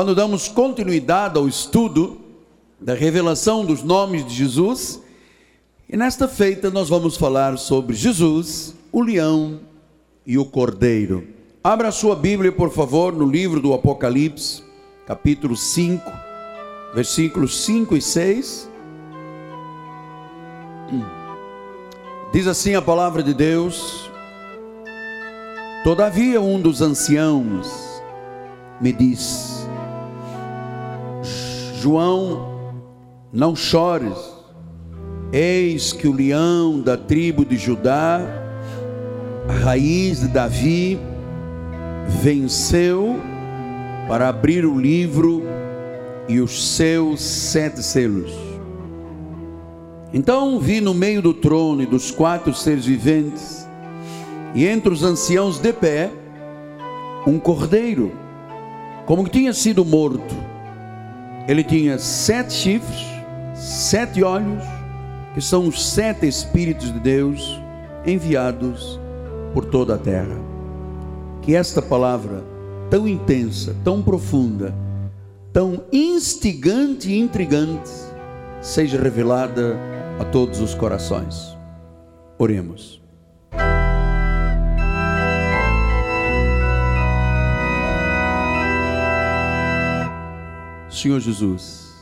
Quando damos continuidade ao estudo da revelação dos nomes de Jesus, e nesta feita nós vamos falar sobre Jesus, o leão e o cordeiro. Abra a sua Bíblia, por favor, no livro do Apocalipse, capítulo 5, versículos 5 e 6. Diz assim a palavra de Deus: Todavia um dos anciãos me disse: João, não chores, eis que o leão da tribo de Judá, a raiz de Davi, venceu para abrir o livro e os seus sete selos. Então vi no meio do trono e dos quatro seres viventes, e entre os anciãos de pé, um cordeiro, como que tinha sido morto. Ele tinha sete chifres, sete olhos, que são os sete Espíritos de Deus enviados por toda a terra. Que esta palavra tão intensa, tão profunda, tão instigante e intrigante, seja revelada a todos os corações. Oremos. Senhor Jesus,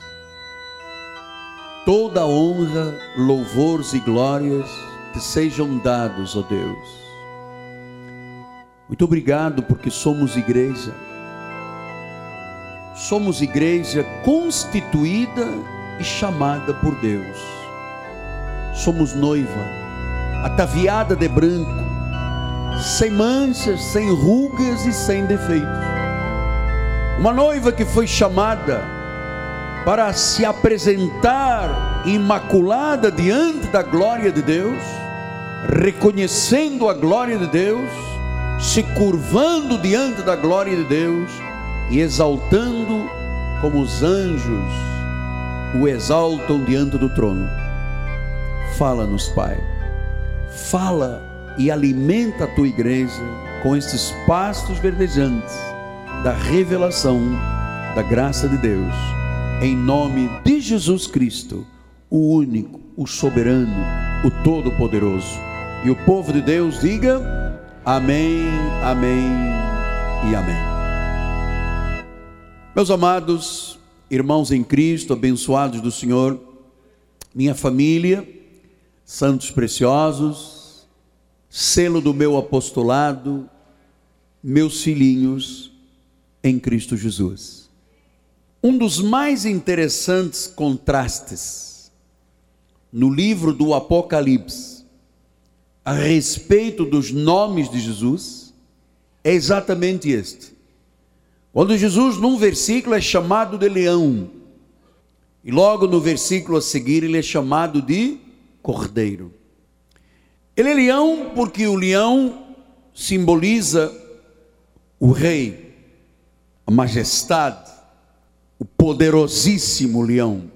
toda honra, louvores e glórias te sejam dados, ó Deus. Muito obrigado porque somos igreja. Somos igreja constituída e chamada por Deus. Somos noiva, ataviada de branco, sem manchas, sem rugas e sem defeitos. Uma noiva que foi chamada para se apresentar imaculada diante da glória de Deus, reconhecendo a glória de Deus, se curvando diante da glória de Deus e exaltando como os anjos o exaltam diante do trono. Fala-nos, Pai. Fala e alimenta a tua igreja com estes pastos verdejantes da revelação da graça de Deus. Em nome de Jesus Cristo, o único, o soberano, o todo-poderoso. E o povo de Deus diga: Amém, Amém e Amém. Meus amados irmãos em Cristo, abençoados do Senhor, minha família, santos preciosos, selo do meu apostolado, meus filhinhos em Cristo Jesus. Um dos mais interessantes contrastes no livro do Apocalipse a respeito dos nomes de Jesus é exatamente este. Quando Jesus, num versículo, é chamado de leão, e logo no versículo a seguir, ele é chamado de cordeiro. Ele é leão porque o leão simboliza o rei, a majestade, o poderosíssimo leão.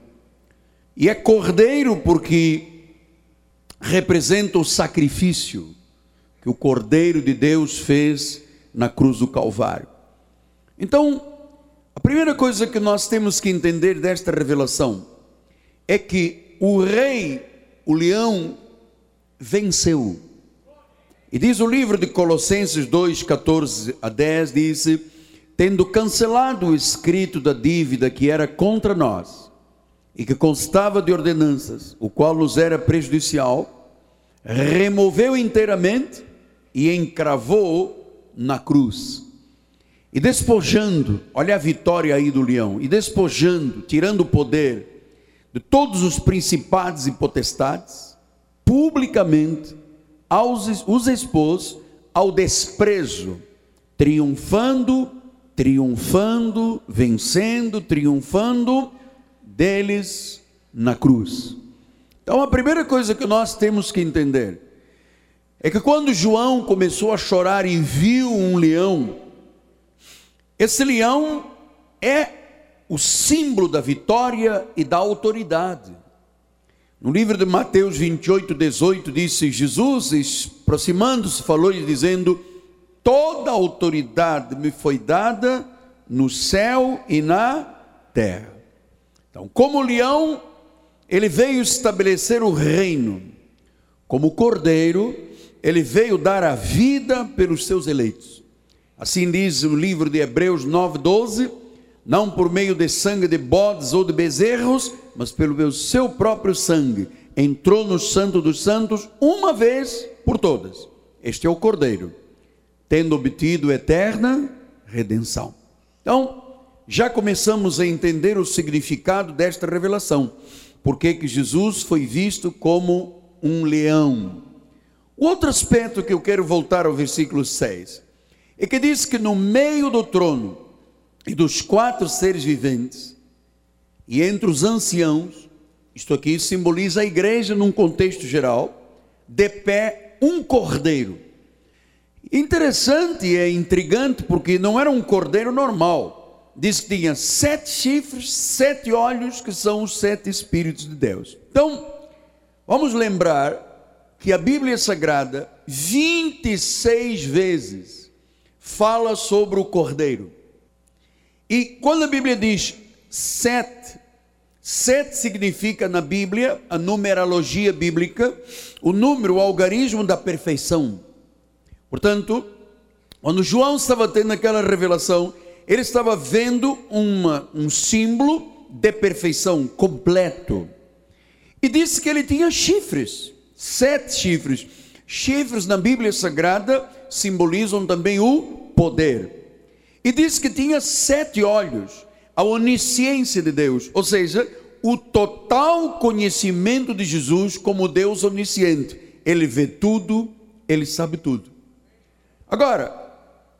E é cordeiro porque representa o sacrifício que o cordeiro de Deus fez na cruz do Calvário. Então, a primeira coisa que nós temos que entender desta revelação é que o rei, o leão, venceu. E diz o livro de Colossenses 2, 14 a 10, diz, tendo cancelado o escrito da dívida que era contra nós, e que constava de ordenanças, o qual nos era prejudicial, removeu inteiramente e encravou na cruz. E despojando, olha a vitória aí do leão, e despojando, tirando o poder de todos os principados e potestades, publicamente aos, os expôs ao desprezo, triunfando, triunfando, vencendo, triunfando deles na cruz. Então a primeira coisa que nós temos que entender é que quando João começou a chorar e viu um leão, esse leão é o símbolo da vitória e da autoridade. No livro de Mateus 28, 18, disse: Jesus, aproximando-se, falou-lhe, dizendo: Toda autoridade me foi dada no céu e na terra. Então, como leão, ele veio estabelecer o reino. Como cordeiro, ele veio dar a vida pelos seus eleitos. Assim diz o livro de Hebreus 9:12, não por meio de sangue de bodes ou de bezerros, mas pelo seu próprio sangue, entrou no santo dos santos uma vez por todas. Este é o cordeiro, tendo obtido eterna redenção. Então, já começamos a entender o significado desta revelação. Porque que Jesus foi visto como um leão. O outro aspecto que eu quero voltar ao versículo 6 é que diz que no meio do trono e dos quatro seres viventes e entre os anciãos, isto aqui simboliza a igreja num contexto geral, de pé um cordeiro. Interessante e é intrigante porque não era um cordeiro normal diz que tinha sete chifres, sete olhos, que são os sete Espíritos de Deus. Então, vamos lembrar que a Bíblia Sagrada, 26 vezes, fala sobre o Cordeiro. E quando a Bíblia diz sete, sete significa na Bíblia, a numerologia bíblica, o número, o algarismo da perfeição. Portanto, quando João estava tendo aquela revelação, ele estava vendo uma, um símbolo de perfeição completo. E disse que ele tinha chifres, sete chifres. Chifres na Bíblia Sagrada simbolizam também o poder. E disse que tinha sete olhos, a onisciência de Deus, ou seja, o total conhecimento de Jesus como Deus onisciente. Ele vê tudo, ele sabe tudo. Agora,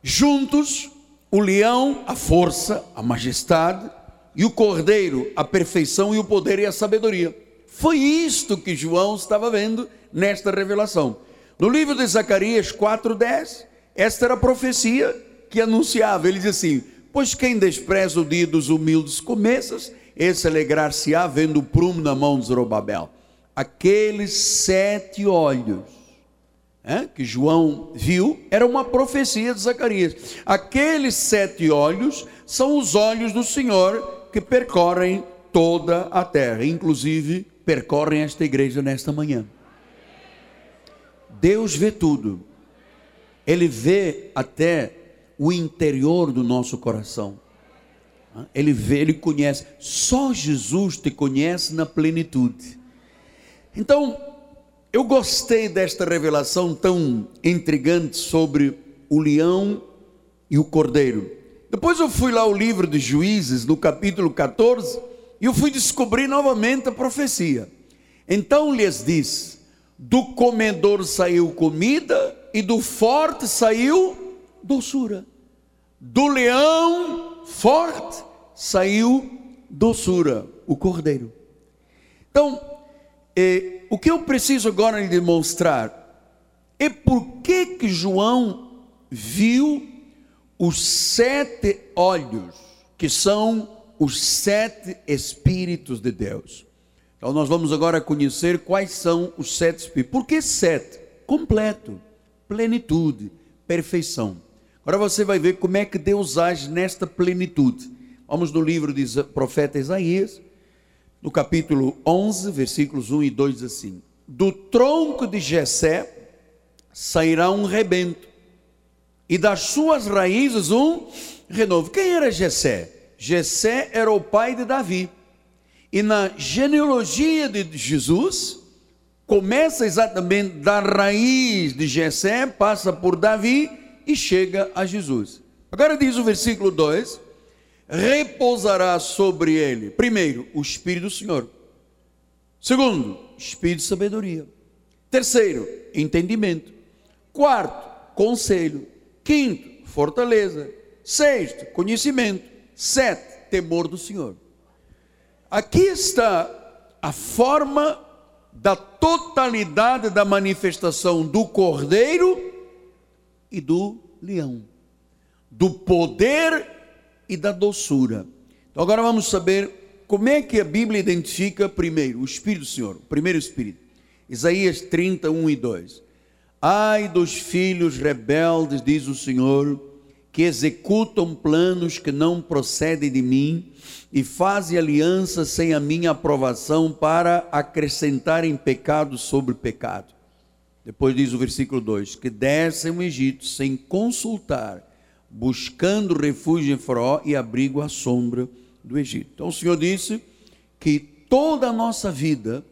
juntos, o leão, a força, a majestade, e o cordeiro, a perfeição e o poder e a sabedoria. Foi isto que João estava vendo nesta revelação. No livro de Zacarias 4:10, esta era a profecia que anunciava. Ele diz assim: Pois quem despreza o dia dos humildes começas, esse alegrar-se-á vendo o prumo na mão de Zorobabel. Aqueles sete olhos que João viu, era uma profecia de Zacarias. Aqueles sete olhos são os olhos do Senhor que percorrem toda a terra, inclusive percorrem esta igreja nesta manhã. Deus vê tudo, Ele vê até o interior do nosso coração. Ele vê, ele conhece. Só Jesus te conhece na plenitude. Então, eu gostei desta revelação tão intrigante sobre o leão e o cordeiro. Depois eu fui lá ao livro de Juízes, no capítulo 14, e eu fui descobrir novamente a profecia. Então lhes disse: do comedor saiu comida, e do forte saiu doçura. Do leão forte saiu doçura, o cordeiro. Então, eh, o que eu preciso agora lhe demonstrar é por que que João viu os sete olhos, que são os sete Espíritos de Deus. Então nós vamos agora conhecer quais são os sete Espíritos. Por que sete? Completo, plenitude, perfeição. Agora você vai ver como é que Deus age nesta plenitude. Vamos no livro de profeta Isaías, no capítulo 11, versículos 1 e 2 diz assim: Do tronco de Jessé sairá um rebento, e das suas raízes um renovo. Quem era Jessé? Jessé era o pai de Davi. E na genealogia de Jesus, começa exatamente da raiz de Jessé, passa por Davi e chega a Jesus. Agora diz o versículo 2: repousará sobre ele, primeiro, o Espírito do Senhor. Segundo, Espírito de sabedoria. Terceiro, entendimento. Quarto, conselho. Quinto, fortaleza. Sexto, conhecimento. Sete, temor do Senhor. Aqui está a forma da totalidade da manifestação do cordeiro e do leão, do poder e da doçura. Então agora vamos saber como é que a Bíblia identifica primeiro o Espírito do Senhor, o primeiro Espírito. Isaías 31 e 2. Ai dos filhos rebeldes, diz o Senhor, que executam planos que não procedem de mim e fazem aliança sem a minha aprovação para acrescentarem pecado sobre pecado. Depois diz o versículo 2: que descem o Egito sem consultar, buscando refúgio em Faraó e abrigo à sombra do Egito. Então o Senhor disse que toda a nossa vida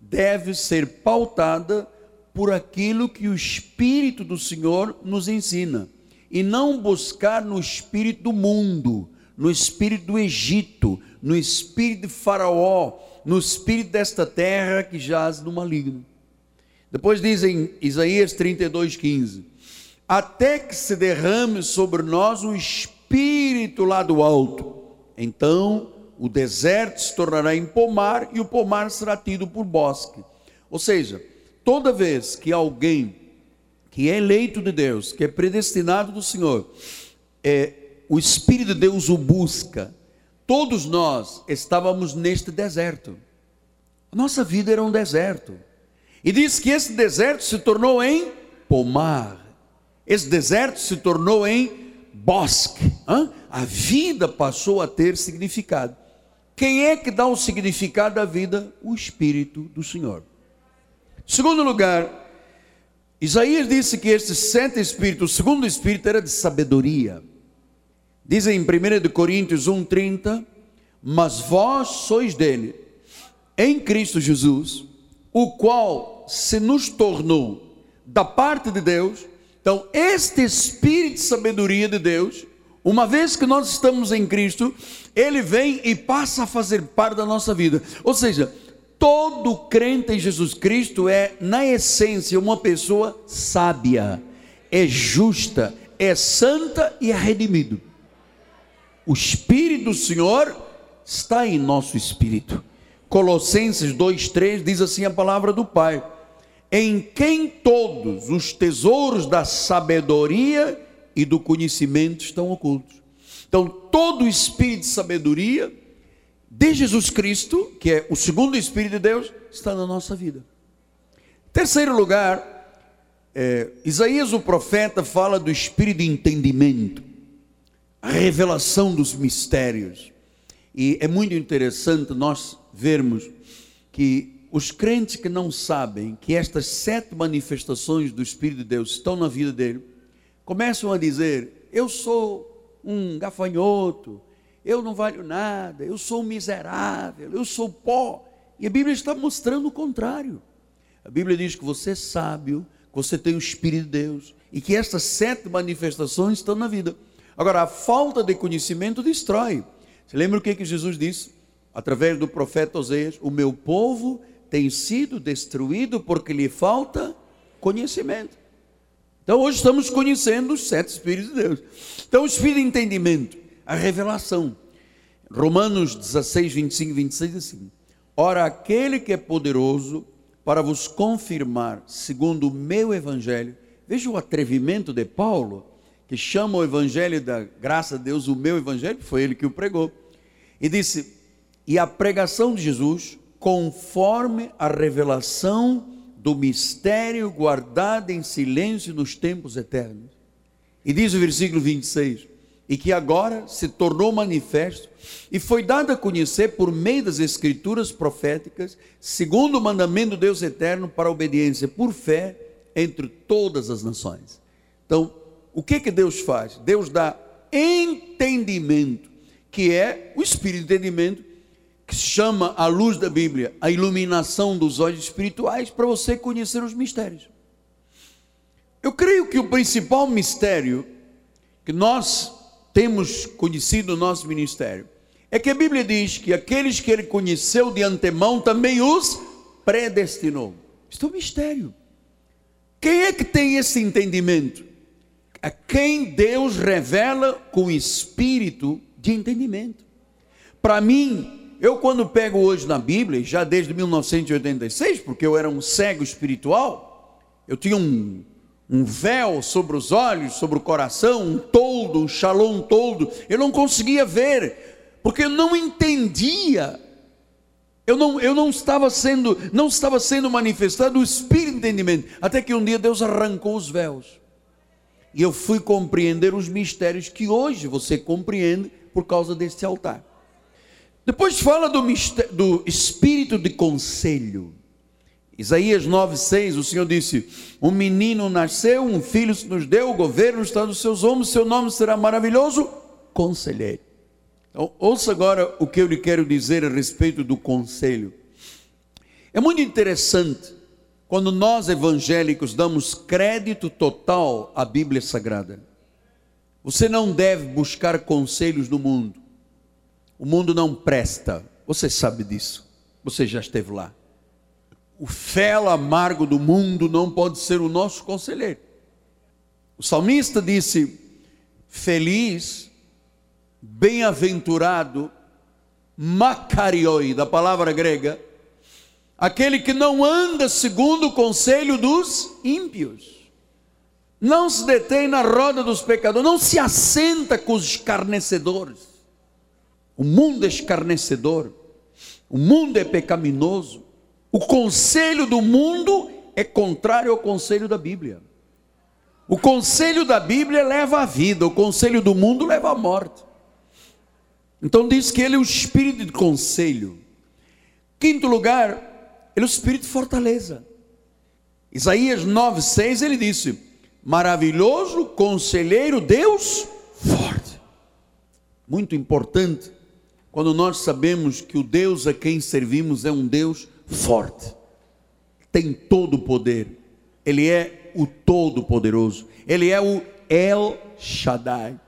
deve ser pautada por aquilo que o Espírito do Senhor nos ensina, e não buscar no espírito do mundo, no espírito do Egito, no espírito de Faraó, no espírito desta terra que jaz no maligno. Depois diz em Isaías 32,15: Até que se derrame sobre nós o espírito lá do alto, então o deserto se tornará em pomar e o pomar será tido por bosque. Ou seja, toda vez que alguém que é eleito de Deus, que é predestinado do Senhor, é, o Espírito de Deus o busca, todos nós estávamos neste deserto. Nossa vida era um deserto. E diz que esse deserto se tornou em pomar. Esse deserto se tornou em bosque. A vida passou a ter significado. Quem é que dá o significado à vida? O Espírito do Senhor. Segundo lugar, Isaías disse que este sete espírito, o segundo espírito era de sabedoria. Dizem em 1 Coríntios 1,30: Mas vós sois dele, em Cristo Jesus, o qual se nos tornou da parte de Deus. Então, este espírito de sabedoria de Deus, uma vez que nós estamos em Cristo, ele vem e passa a fazer parte da nossa vida. Ou seja, todo crente em Jesus Cristo é, na essência, uma pessoa sábia, é justa, é santa e é redimido. O Espírito do Senhor está em nosso espírito. Colossenses 2,3 diz assim a palavra do Pai: em quem todos os tesouros da sabedoria e do conhecimento estão ocultos. Então, todo o espírito de sabedoria de Jesus Cristo, que é o segundo espírito de Deus, está na nossa vida. Terceiro lugar, é, Isaías o profeta fala do espírito de entendimento, a revelação dos mistérios. E é muito interessante nós vermos que os crentes que não sabem que estas sete manifestações do Espírito de Deus estão na vida dele, começam a dizer: Eu sou um gafanhoto, eu não valho nada, eu sou miserável, eu sou pó. E a Bíblia está mostrando o contrário. A Bíblia diz que você é sábio, que você tem o Espírito de Deus e que estas sete manifestações estão na vida. Agora, a falta de conhecimento destrói. Você lembra o que, que Jesus disse? Através do profeta Oséias: O meu povo tem sido destruído porque lhe falta conhecimento. Então hoje estamos conhecendo os sete Espíritos de Deus. Então o Espírito de entendimento, a revelação. Romanos 16, 25 e 26 assim: Ora, aquele que é poderoso para vos confirmar, segundo o meu evangelho, veja o atrevimento de Paulo, que chama o evangelho da graça de Deus o meu evangelho, foi ele que o pregou. E disse: E a pregação de Jesus, conforme a revelação do mistério guardado em silêncio nos tempos eternos. E diz o versículo 26: E que agora se tornou manifesto e foi dado a conhecer por meio das escrituras proféticas, segundo o mandamento do Deus eterno para a obediência por fé entre todas as nações. Então, o que que Deus faz? Deus dá entendimento, que é o espírito de entendimento que se chama a luz da Bíblia, a iluminação dos olhos espirituais para você conhecer os mistérios. Eu creio que o principal mistério que nós temos conhecido no nosso ministério é que a Bíblia diz que aqueles que ele conheceu de antemão também os predestinou. Isto é um mistério. Quem é que tem esse entendimento? A quem Deus revela com espírito de entendimento. Para mim, eu, quando pego hoje na Bíblia, já desde 1986, porque eu era um cego espiritual, eu tinha um, um véu sobre os olhos, sobre o coração, um toldo, um shalom toldo, eu não conseguia ver, porque eu não entendia, eu não, eu não estava sendo, não estava sendo manifestado o espírito de entendimento, até que um dia Deus arrancou os véus. E eu fui compreender os mistérios que hoje você compreende por causa deste altar. Depois fala do, do espírito de conselho. Isaías 9,6, o Senhor disse: Um menino nasceu, um filho se nos deu, o governo está nos seus ombros, seu nome será maravilhoso, conselheiro. Então, ouça agora o que eu lhe quero dizer a respeito do conselho. É muito interessante quando nós evangélicos damos crédito total à Bíblia Sagrada. Você não deve buscar conselhos no mundo. O mundo não presta. Você sabe disso. Você já esteve lá. O fel amargo do mundo não pode ser o nosso conselheiro. O salmista disse: Feliz, bem-aventurado, macarioi, da palavra grega, aquele que não anda segundo o conselho dos ímpios, não se detém na roda dos pecadores, não se assenta com os escarnecedores. O mundo é escarnecedor, o mundo é pecaminoso, o conselho do mundo é contrário ao conselho da Bíblia. O conselho da Bíblia leva à vida, o conselho do mundo leva à morte. Então diz que ele é o espírito de conselho. Quinto lugar, ele é o espírito de fortaleza. Isaías 9:6 ele disse: Maravilhoso conselheiro, Deus forte. Muito importante quando nós sabemos que o Deus a quem servimos é um Deus forte, tem todo o poder, Ele é o Todo-Poderoso, Ele é o El Shaddai.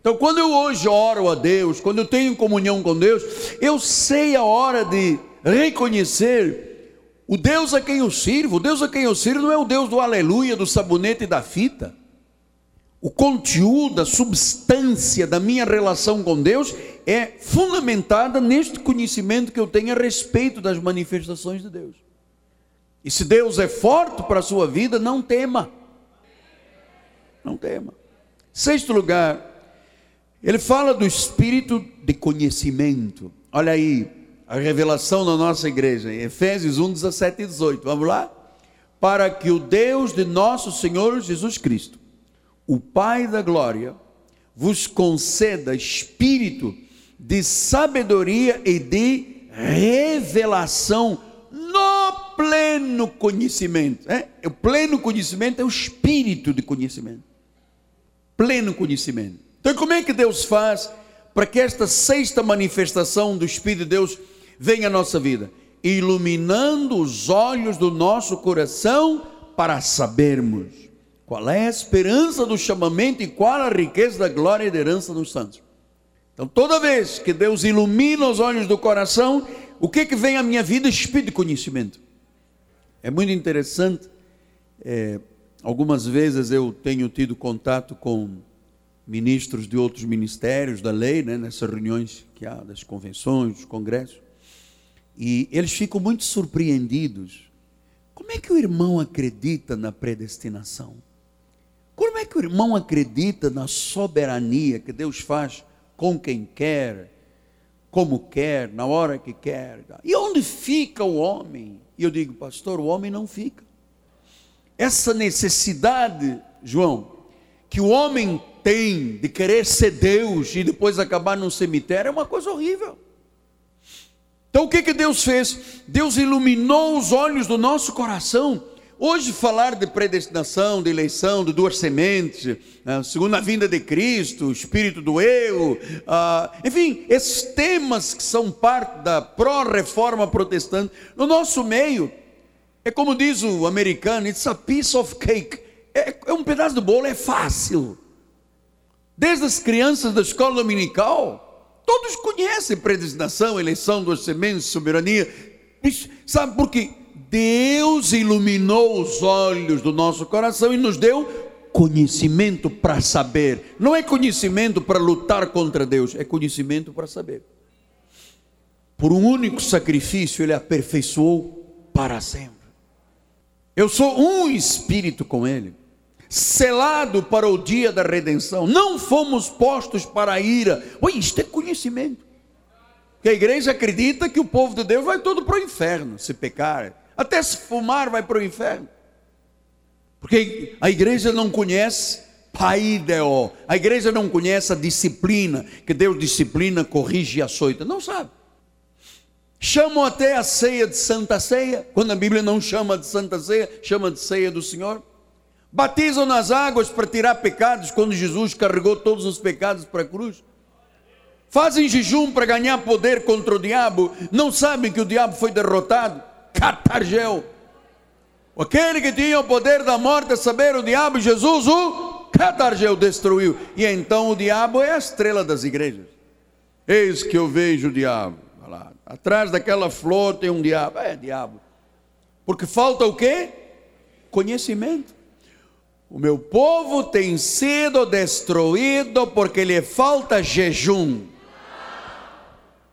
Então, quando eu hoje oro a Deus, quando eu tenho comunhão com Deus, eu sei a hora de reconhecer o Deus a quem eu sirvo. O Deus a quem eu sirvo não é o Deus do aleluia, do sabonete e da fita o conteúdo, a substância da minha relação com Deus é fundamentada neste conhecimento que eu tenho a respeito das manifestações de Deus. E se Deus é forte para a sua vida, não tema. Não tema. Sexto lugar, ele fala do espírito de conhecimento. Olha aí, a revelação da nossa igreja, em Efésios 1, 17 e 18. Vamos lá? Para que o Deus de nosso Senhor Jesus Cristo o Pai da glória vos conceda espírito de sabedoria e de revelação no pleno conhecimento. É? O pleno conhecimento é o espírito de conhecimento. Pleno conhecimento. Então, como é que Deus faz para que esta sexta manifestação do Espírito de Deus venha à nossa vida? Iluminando os olhos do nosso coração para sabermos qual é a esperança do chamamento e qual a riqueza da glória e da herança dos santos? Então, toda vez que Deus ilumina os olhos do coração, o que que vem à minha vida? Espírito de conhecimento. É muito interessante. É, algumas vezes eu tenho tido contato com ministros de outros ministérios da lei, né, nessas reuniões que há das convenções, dos congressos, e eles ficam muito surpreendidos. Como é que o irmão acredita na predestinação? Como é que o irmão acredita na soberania que Deus faz com quem quer, como quer, na hora que quer? E onde fica o homem? E eu digo, pastor, o homem não fica. Essa necessidade, João, que o homem tem de querer ser Deus e depois acabar num cemitério é uma coisa horrível. Então o que, que Deus fez? Deus iluminou os olhos do nosso coração Hoje, falar de predestinação, de eleição, de duas sementes, né, segundo a vinda de Cristo, espírito do eu, ah, enfim, esses temas que são parte da pró-reforma protestante, no nosso meio, é como diz o americano, it's a piece of cake. É, é um pedaço de bolo, é fácil. Desde as crianças da escola dominical, todos conhecem predestinação, eleição, duas sementes, soberania. Sabe por quê? Deus iluminou os olhos do nosso coração e nos deu conhecimento para saber. Não é conhecimento para lutar contra Deus, é conhecimento para saber. Por um único sacrifício, Ele aperfeiçoou para sempre. Eu sou um espírito com Ele, selado para o dia da redenção. Não fomos postos para a ira. Oi, isto é conhecimento. Que a igreja acredita que o povo de Deus vai todo para o inferno se pecar até se fumar vai para o inferno. Porque a igreja não conhece Paideo. A igreja não conhece a disciplina, que Deus disciplina, corrige e açoita. Não sabe. Chamam até a ceia de Santa Ceia, quando a Bíblia não chama de Santa Ceia, chama de ceia do Senhor. Batizam nas águas para tirar pecados, quando Jesus carregou todos os pecados para a cruz. Fazem jejum para ganhar poder contra o diabo, não sabem que o diabo foi derrotado. Catargel. Aquele que tinha o poder da morte, saber, o diabo, Jesus, o Catargel destruiu. E então o diabo é a estrela das igrejas. Eis que eu vejo o diabo. Lá, atrás daquela flor tem um diabo. É diabo. Porque falta o quê? Conhecimento. O meu povo tem sido destruído porque lhe falta jejum.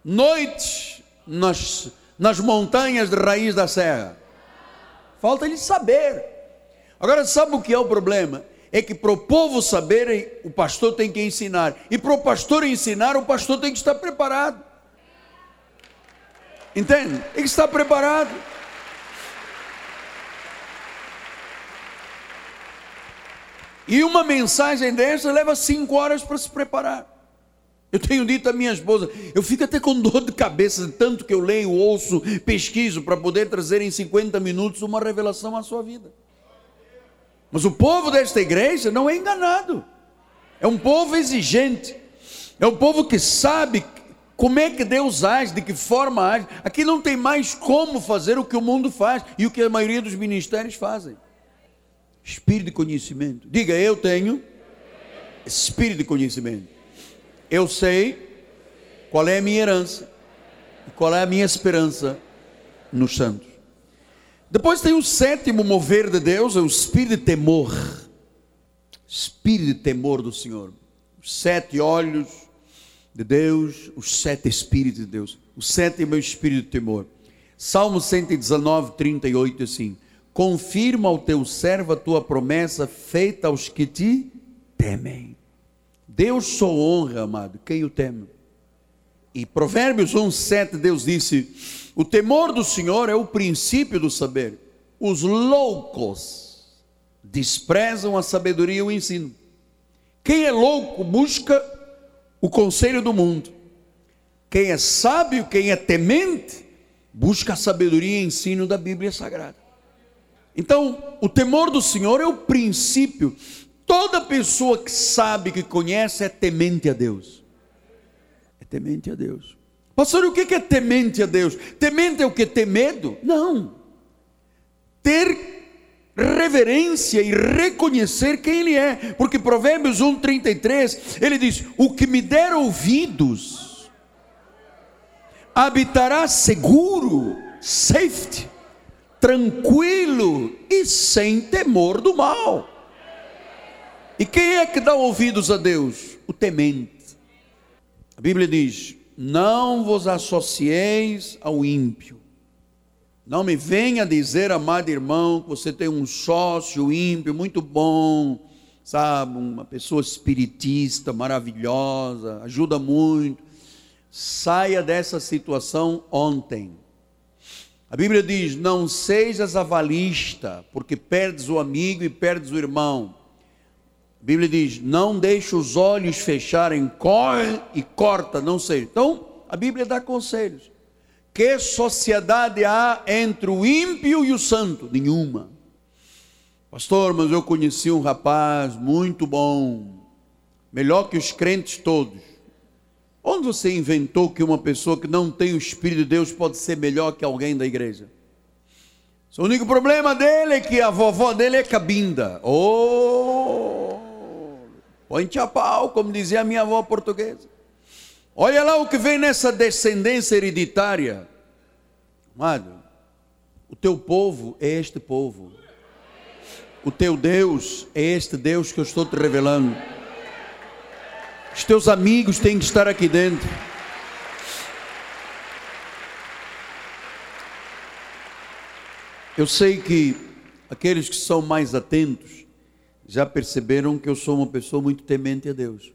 Noite nas, nas montanhas de raiz da serra. Falta lhe saber. Agora, sabe o que é o problema? é que para o povo saber, o pastor tem que ensinar. E para o pastor ensinar, o pastor tem que estar preparado. Entende? Tem que estar preparado. E uma mensagem dessa leva cinco horas para se preparar. Eu tenho dito à minha esposa, eu fico até com dor de cabeça, tanto que eu leio, ouço, pesquiso, para poder trazer em 50 minutos uma revelação à sua vida. Mas o povo desta igreja não é enganado. É um povo exigente. É um povo que sabe como é que Deus age, de que forma age. Aqui não tem mais como fazer o que o mundo faz e o que a maioria dos ministérios fazem. Espírito de conhecimento. Diga, eu tenho espírito de conhecimento. Eu sei qual é a minha herança e qual é a minha esperança nos santos. Depois tem o sétimo mover de Deus, é o espírito de temor. Espírito de temor do Senhor. Os sete olhos de Deus, os sete espíritos de Deus. O sétimo é o espírito de temor. Salmo 119, 38, assim. Confirma ao teu servo a tua promessa feita aos que te temem. Deus só honra, amado, quem o teme. E Provérbios 1, 7, Deus disse o temor do Senhor é o princípio do saber. Os loucos desprezam a sabedoria e o ensino. Quem é louco busca o conselho do mundo. Quem é sábio, quem é temente, busca a sabedoria e ensino da Bíblia Sagrada. Então, o temor do Senhor é o princípio. Toda pessoa que sabe, que conhece, é temente a Deus. É temente a Deus. Pastor, o que é temente a Deus? Temente é o que? Ter medo? Não. Ter reverência e reconhecer quem Ele é, porque Provérbios 1,33 ele diz: O que me der ouvidos habitará seguro, safety, tranquilo e sem temor do mal. E quem é que dá ouvidos a Deus? O temente. A Bíblia diz: não vos associeis ao ímpio. Não me venha dizer, amado irmão, que você tem um sócio ímpio muito bom, sabe, uma pessoa espiritista maravilhosa, ajuda muito. Saia dessa situação ontem. A Bíblia diz: Não sejas avalista, porque perdes o amigo e perdes o irmão. A Bíblia diz: não deixe os olhos fecharem, corre e corta, não sei. Então, a Bíblia dá conselhos. Que sociedade há entre o ímpio e o santo? Nenhuma. Pastor, mas eu conheci um rapaz muito bom, melhor que os crentes todos. Onde você inventou que uma pessoa que não tem o Espírito de Deus pode ser melhor que alguém da igreja? O único problema dele é que a vovó dele é cabinda. Oh! A pau, como dizia a minha avó portuguesa. Olha lá o que vem nessa descendência hereditária. Amado, o teu povo é este povo. O teu Deus é este Deus que eu estou te revelando. Os teus amigos têm que estar aqui dentro. Eu sei que aqueles que são mais atentos já perceberam que eu sou uma pessoa muito temente a Deus.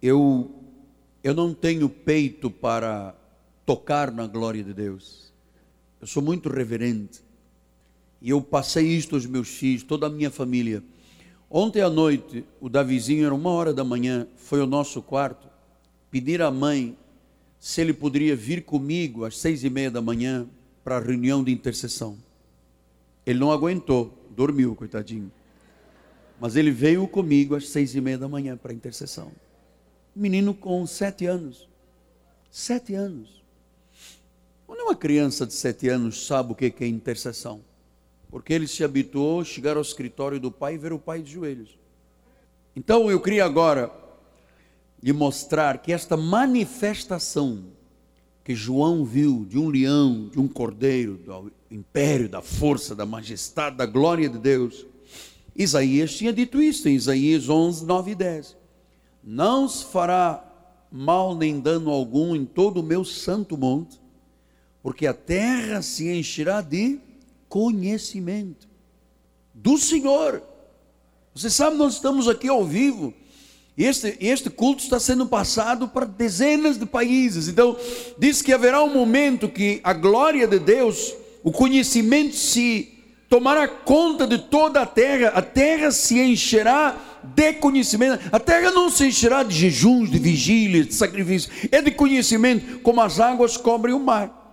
Eu, eu não tenho peito para tocar na glória de Deus. Eu sou muito reverente. E eu passei isto aos meus filhos, toda a minha família. Ontem à noite, o Davizinho, era uma hora da manhã, foi ao nosso quarto pedir à mãe se ele poderia vir comigo às seis e meia da manhã para a reunião de intercessão. Ele não aguentou, dormiu, coitadinho. Mas ele veio comigo às seis e meia da manhã para a intercessão. Menino com sete anos. Sete anos. Quando uma criança de sete anos sabe o que é intercessão? porque ele se habituou a chegar ao escritório do pai e ver o pai de joelhos. Então eu queria agora lhe mostrar que esta manifestação que João viu de um leão, de um cordeiro, do império, da força, da majestade, da glória de Deus, Isaías tinha dito isso em Isaías 11, 9 e 10. Não se fará mal nem dano algum em todo o meu santo monte, porque a terra se encherá de conhecimento do Senhor. Você sabe, nós estamos aqui ao vivo. Este, este culto está sendo passado para dezenas de países. Então, diz que haverá um momento que a glória de Deus, o conhecimento se tomará conta de toda a terra, a terra se encherá de conhecimento. A terra não se encherá de jejuns, de vigílias, de sacrifícios, é de conhecimento, como as águas cobrem o mar.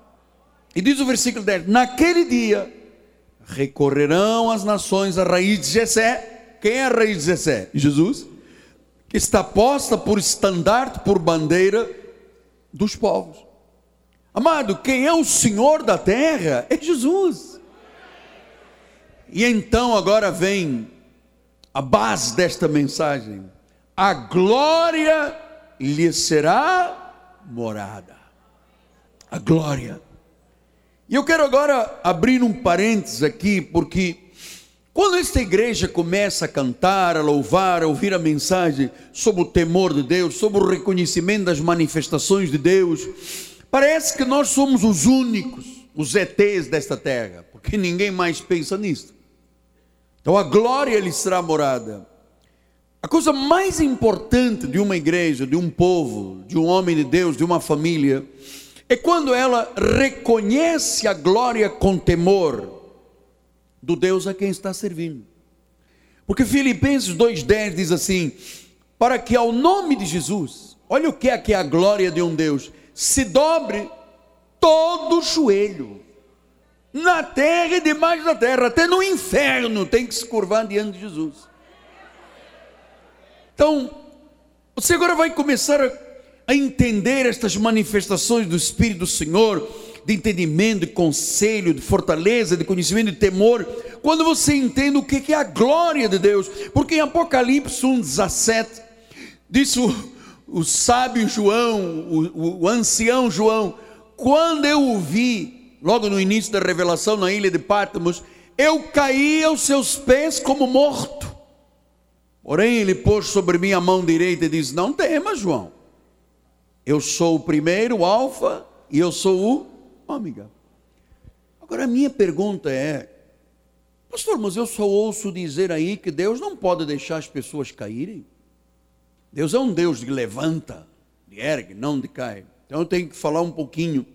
E diz o versículo 10: Naquele dia recorrerão as nações à raiz de Jessé. Quem é a raiz de Jessé? Jesus. Que está posta por estandarte, por bandeira dos povos. Amado, quem é o Senhor da terra é Jesus. E então agora vem a base desta mensagem: a glória lhe será morada. A glória. E eu quero agora abrir um parênteses aqui, porque quando esta igreja começa a cantar, a louvar, a ouvir a mensagem sobre o temor de Deus, sobre o reconhecimento das manifestações de Deus, parece que nós somos os únicos, os ETs desta terra, porque ninguém mais pensa nisso. Então a glória lhe será morada. A coisa mais importante de uma igreja, de um povo, de um homem de Deus, de uma família, é quando ela reconhece a glória com temor do Deus a quem está servindo. Porque Filipenses 2,10 diz assim: para que ao nome de Jesus, olha o que é que é a glória de um Deus, se dobre todo o joelho, na terra e debaixo da terra, até no inferno tem que se curvar diante de Jesus. Então, você agora vai começar a a entender estas manifestações do Espírito do Senhor, de entendimento, de conselho, de fortaleza, de conhecimento, de temor, quando você entende o que é a glória de Deus, porque em Apocalipse 1,17, disse o, o sábio João, o, o ancião João, quando eu o vi, logo no início da revelação na ilha de Patmos, eu caí aos seus pés como morto. Porém, ele pôs sobre mim a mão direita e disse: Não temas, João eu sou o primeiro, o alfa, e eu sou o ômega. Agora a minha pergunta é, pastor, mas eu só ouço dizer aí que Deus não pode deixar as pessoas caírem. Deus é um Deus de levanta, de ergue, não de cai. Então eu tenho que falar um pouquinho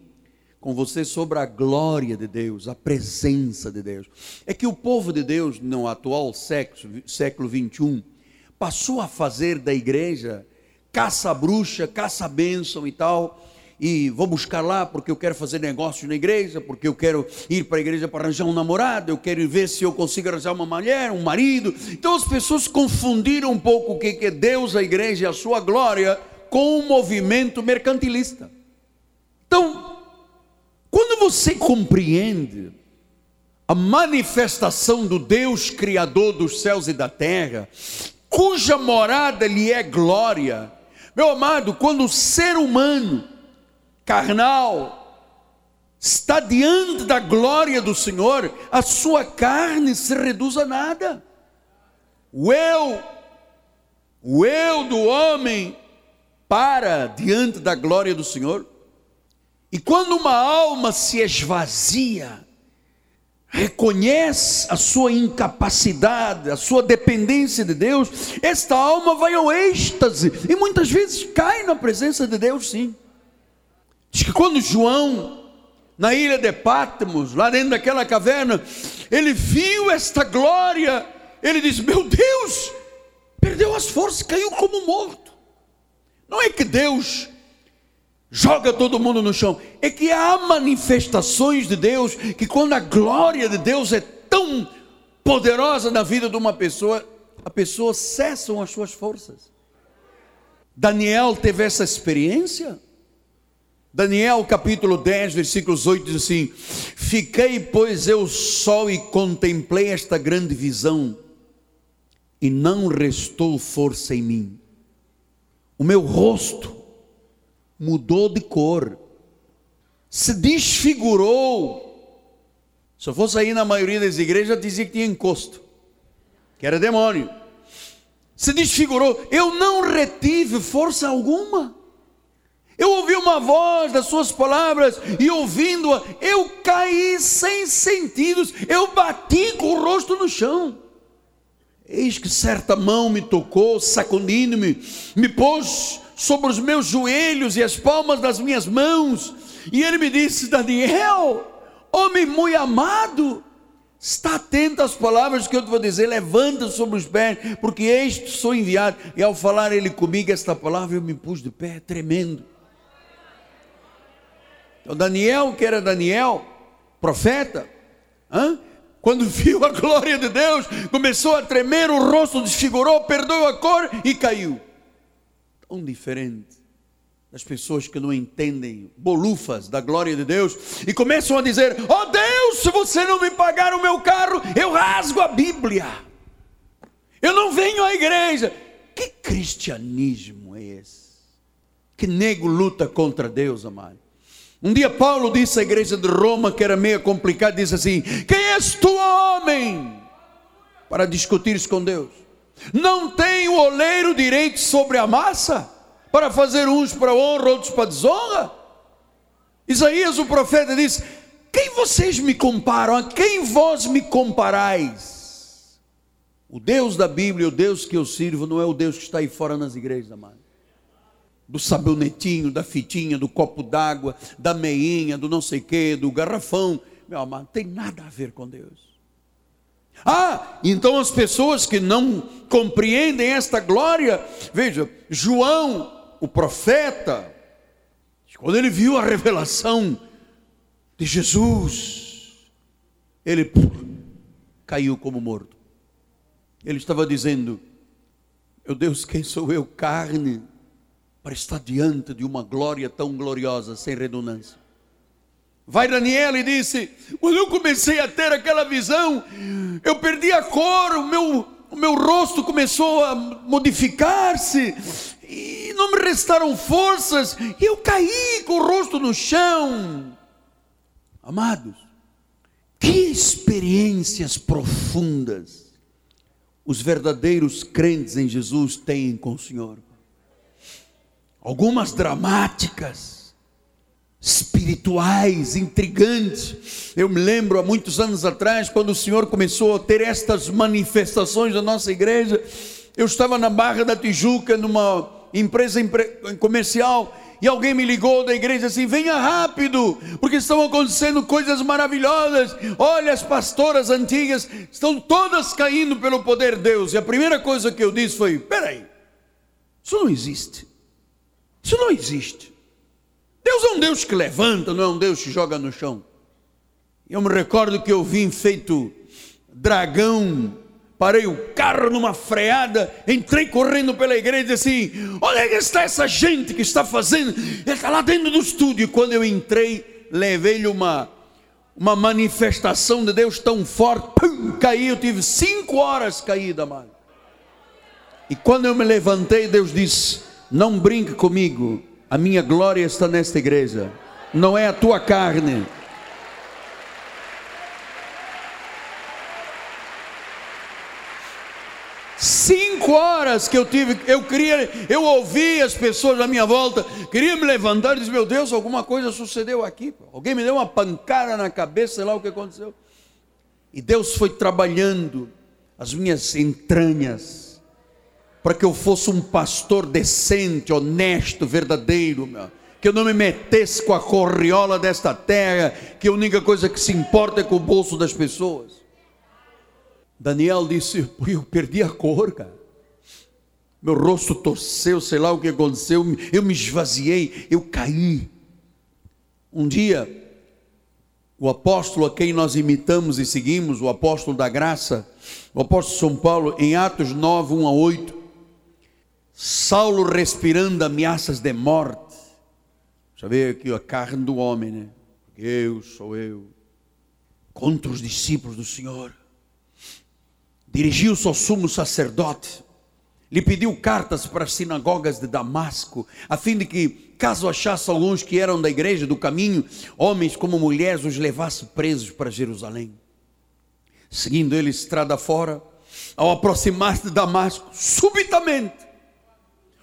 com você sobre a glória de Deus, a presença de Deus. É que o povo de Deus, no atual século, século 21, passou a fazer da igreja caça bruxa, caça bênção e tal. E vou buscar lá porque eu quero fazer negócio na igreja, porque eu quero ir para a igreja para arranjar um namorado, eu quero ver se eu consigo arranjar uma mulher, um marido. Então as pessoas confundiram um pouco o que é Deus, a igreja e a sua glória com um movimento mercantilista. Então, quando você compreende a manifestação do Deus Criador dos céus e da terra, cuja morada lhe é glória, meu amado, quando o ser humano carnal está diante da glória do Senhor, a sua carne se reduz a nada. O eu, o eu do homem para diante da glória do Senhor. E quando uma alma se esvazia, reconhece a sua incapacidade, a sua dependência de Deus, esta alma vai ao êxtase e muitas vezes cai na presença de Deus, sim. Diz que quando João, na ilha de Patmos, lá dentro daquela caverna, ele viu esta glória, ele diz: Meu Deus, perdeu as forças, caiu como morto. Não é que Deus joga todo mundo no chão, é que há manifestações de Deus que, quando a glória de Deus é tão poderosa na vida de uma pessoa, a pessoa cessam as suas forças. Daniel teve essa experiência. Daniel capítulo 10, versículos 8 diz assim: Fiquei, pois, eu só e contemplei esta grande visão, e não restou força em mim. O meu rosto mudou de cor, se desfigurou. Se eu fosse aí na maioria das igrejas, dizia que tinha encosto, que era demônio. Se desfigurou, eu não retive força alguma. Eu ouvi uma voz das suas palavras e ouvindo-a, eu caí sem sentidos, eu bati com o rosto no chão. Eis que certa mão me tocou, sacudindo-me, me pôs sobre os meus joelhos e as palmas das minhas mãos, e ele me disse: Daniel, homem muito amado, está atento às palavras que eu te vou dizer, levanta sobre os pés, porque este sou enviado. E ao falar ele comigo esta palavra, eu me pus de pé, tremendo. Então, Daniel, que era Daniel, profeta, hein? quando viu a glória de Deus, começou a tremer, o rosto desfigurou, perdeu a cor e caiu. Tão diferente das pessoas que não entendem, bolufas da glória de Deus, e começam a dizer: Oh Deus, se você não me pagar o meu carro, eu rasgo a Bíblia, eu não venho à igreja. Que cristianismo é esse? Que nego luta contra Deus, amado? Um dia Paulo disse à igreja de Roma, que era meio complicado, disse assim: Quem és tu, homem, para discutires com Deus? Não tem o oleiro direito sobre a massa, para fazer uns para honra, outros para desonra? Isaías, o profeta, diz: Quem vocês me comparam? A quem vós me comparais? O Deus da Bíblia, o Deus que eu sirvo, não é o Deus que está aí fora nas igrejas, amado do sabonetinho, da fitinha, do copo d'água, da meinha, do não sei quê, do garrafão. Meu amado, tem nada a ver com Deus. Ah, então as pessoas que não compreendem esta glória, veja, João, o profeta, quando ele viu a revelação de Jesus, ele caiu como morto. Ele estava dizendo: Meu Deus, quem sou eu? Carne para estar diante de uma glória tão gloriosa, sem redundância. Vai Daniel e disse: quando eu comecei a ter aquela visão, eu perdi a cor, o meu, o meu rosto começou a modificar-se, e não me restaram forças, e eu caí com o rosto no chão. Amados, que experiências profundas os verdadeiros crentes em Jesus têm com o Senhor algumas dramáticas, espirituais, intrigantes. Eu me lembro há muitos anos atrás, quando o Senhor começou a ter estas manifestações na nossa igreja, eu estava na Barra da Tijuca, numa empresa comercial, e alguém me ligou da igreja assim: venha rápido, porque estão acontecendo coisas maravilhosas. Olha, as pastoras antigas estão todas caindo pelo poder de Deus. E a primeira coisa que eu disse foi: peraí, isso não existe. Isso não existe. Deus é um Deus que levanta, não é um Deus que joga no chão. Eu me recordo que eu vim feito dragão, parei o carro numa freada, entrei correndo pela igreja e disse assim: é que está essa gente que está fazendo? Ele está lá dentro do estúdio. E quando eu entrei, levei-lhe uma, uma manifestação de Deus tão forte, pum, caí, eu tive cinco horas caída, mano. E quando eu me levantei, Deus disse: não brinque comigo, a minha glória está nesta igreja, não é a tua carne. Cinco horas que eu tive, eu queria, eu ouvi as pessoas à minha volta, queria me levantar e dizer: Meu Deus, alguma coisa sucedeu aqui. Alguém me deu uma pancada na cabeça, sei lá o que aconteceu. E Deus foi trabalhando as minhas entranhas para que eu fosse um pastor decente, honesto, verdadeiro, meu. que eu não me metesse com a corriola desta terra, que a única coisa que se importa é com o bolso das pessoas. Daniel disse: Eu perdi a cor, cara. Meu rosto torceu, sei lá o que aconteceu, eu me esvaziei, eu caí. Um dia, o apóstolo a quem nós imitamos e seguimos, o apóstolo da graça, o apóstolo São Paulo, em Atos 9, 1 a 8, Saulo respirando ameaças de morte. Já veio aqui a carne do homem, né? Eu sou eu. Contra os discípulos do Senhor. Dirigiu-se ao sumo sacerdote. Lhe pediu cartas para as sinagogas de Damasco, a fim de que, caso achasse alguns que eram da igreja do caminho, homens como mulheres, os levasse presos para Jerusalém. Seguindo ele estrada fora, ao aproximar-se de Damasco, subitamente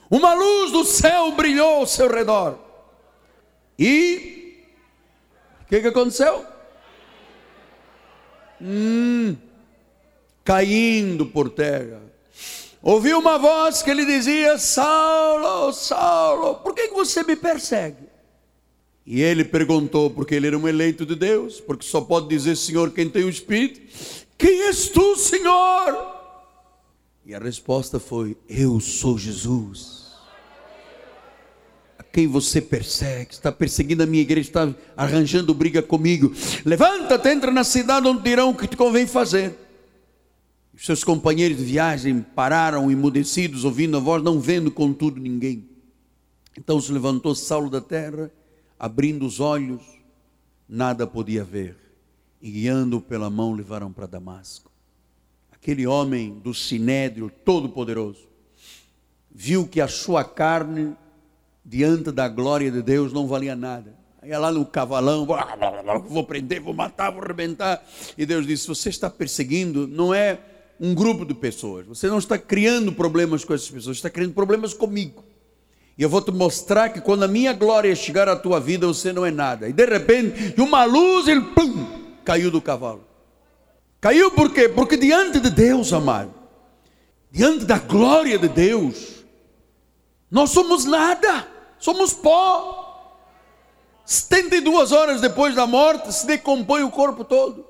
uma luz do céu brilhou ao seu redor. E o que, que aconteceu? Hum, caindo por terra. Ouviu uma voz que lhe dizia: Saulo, Saulo, por que, que você me persegue? E ele perguntou, porque ele era um eleito de Deus, porque só pode dizer Senhor quem tem o Espírito: Quem és tu, Senhor? E a resposta foi: Eu sou Jesus. Quem você persegue, está perseguindo a minha igreja, está arranjando briga comigo. Levanta-te, entra na cidade onde dirão o que te convém fazer. Os seus companheiros de viagem pararam emudecidos, ouvindo a voz, não vendo contudo ninguém. Então se levantou Saulo da terra, abrindo os olhos, nada podia ver, e guiando pela mão levaram para Damasco aquele homem do sinédrio todo-poderoso, viu que a sua carne, diante da glória de Deus, não valia nada. Ia lá no cavalão, vou prender, vou matar, vou arrebentar. E Deus disse: Você está perseguindo, não é um grupo de pessoas, você não está criando problemas com essas pessoas, está criando problemas comigo. E eu vou te mostrar que quando a minha glória chegar à tua vida, você não é nada. E de repente, uma luz, ele pum, caiu do cavalo. Caiu por quê? Porque diante de Deus, amado, diante da glória de Deus, nós somos nada, somos pó. 72 horas depois da morte, se decompõe o corpo todo.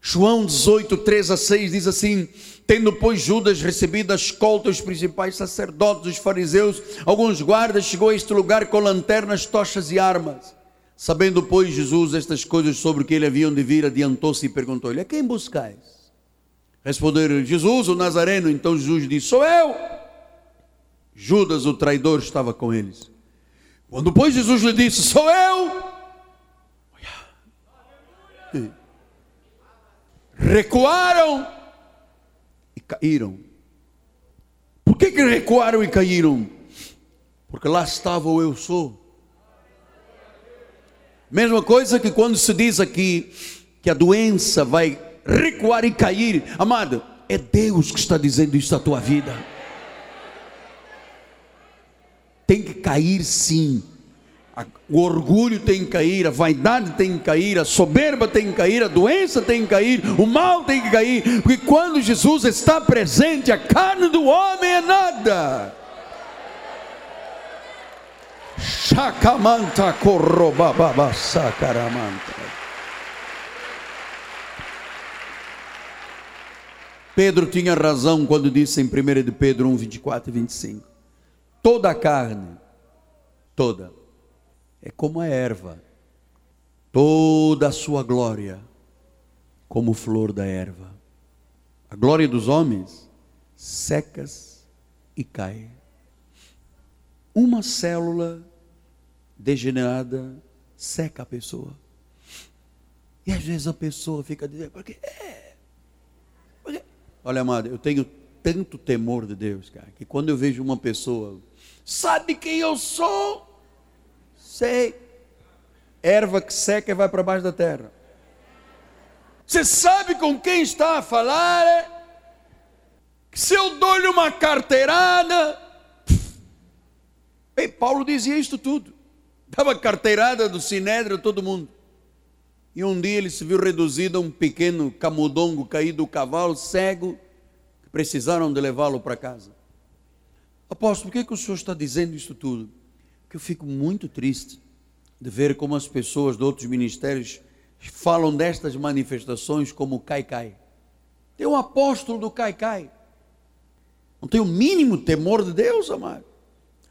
João 18, 3 a 6 diz assim: Tendo, pois, Judas recebido a escolta, os principais sacerdotes, os fariseus, alguns guardas, chegou a este lugar com lanternas, tochas e armas. Sabendo, pois, Jesus estas coisas sobre que ele haviam de vir, adiantou-se e perguntou-lhe: A quem buscais? Responderam: Jesus, o Nazareno. Então Jesus disse: Sou eu. Judas, o traidor, estava com eles. Quando, pois, Jesus lhe disse: Sou eu. Recuaram e caíram. Por que, que recuaram e caíram? Porque lá estava o eu sou Mesma coisa que quando se diz aqui que a doença vai recuar e cair, amado, é Deus que está dizendo isso à tua vida. Tem que cair sim. O orgulho tem que cair, a vaidade tem que cair, a soberba tem que cair, a doença tem que cair, o mal tem que cair, porque quando Jesus está presente, a carne do homem é nada. Shacamanta corrobababa sacaramanta. Pedro tinha razão quando disse em 1 de Pedro 1, 24 e 25: Toda a carne, toda, é como a erva, toda a sua glória, como flor da erva. A glória dos homens secas e cai. Uma célula degenerada seca a pessoa. E às vezes a pessoa fica dizendo, porque é. Olha, amado, eu tenho tanto temor de Deus, cara, que quando eu vejo uma pessoa, sabe quem eu sou? Sei. Erva que seca e vai para baixo da terra. Você sabe com quem está a falar? Se eu dou-lhe uma carteirada. Ei, Paulo dizia isto tudo. Dava carteirada do sinédrio a todo mundo. E um dia ele se viu reduzido a um pequeno camundongo caído do cavalo, cego, que precisaram de levá-lo para casa. Apóstolo, por que, que o senhor está dizendo isso tudo? Porque eu fico muito triste de ver como as pessoas de outros ministérios falam destas manifestações como cai-cai. Tem um apóstolo do Caicai. Não tem o mínimo temor de Deus, amado.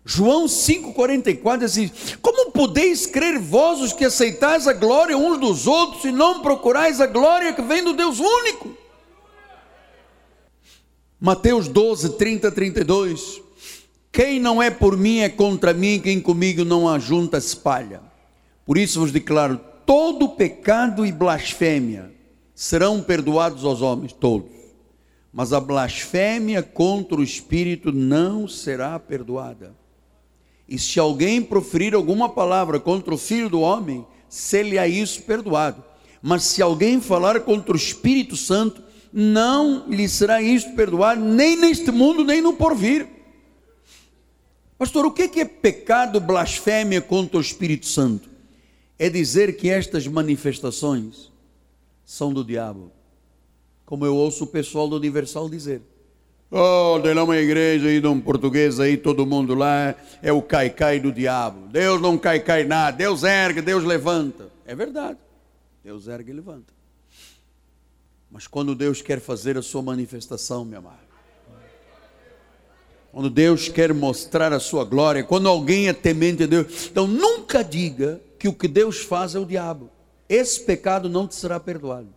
João 5,44 diz assim: Como podeis crer vós os que aceitais a glória uns dos outros e não procurais a glória que vem do Deus único? Mateus 12, 30, 32. Quem não é por mim é contra mim, quem comigo não ajunta espalha. Por isso vos declaro: todo pecado e blasfêmia serão perdoados aos homens, todos. Mas a blasfêmia contra o Espírito não será perdoada. E se alguém proferir alguma palavra contra o Filho do Homem, se-lhe-á isso perdoado. Mas se alguém falar contra o Espírito Santo, não lhe será isto perdoado, nem neste mundo, nem no porvir. Pastor, o que é pecado, blasfêmia contra o Espírito Santo? É dizer que estas manifestações são do diabo. Como eu ouço o pessoal do Universal dizer. Oh, tem lá uma igreja aí de um português aí, todo mundo lá é o cai-cai do diabo. Deus não cai-cai nada, Deus ergue, Deus levanta. É verdade, Deus ergue e levanta. Mas quando Deus quer fazer a sua manifestação, meu amado, quando Deus quer mostrar a sua glória, quando alguém é temente a Deus, então nunca diga que o que Deus faz é o diabo. Esse pecado não te será perdoado.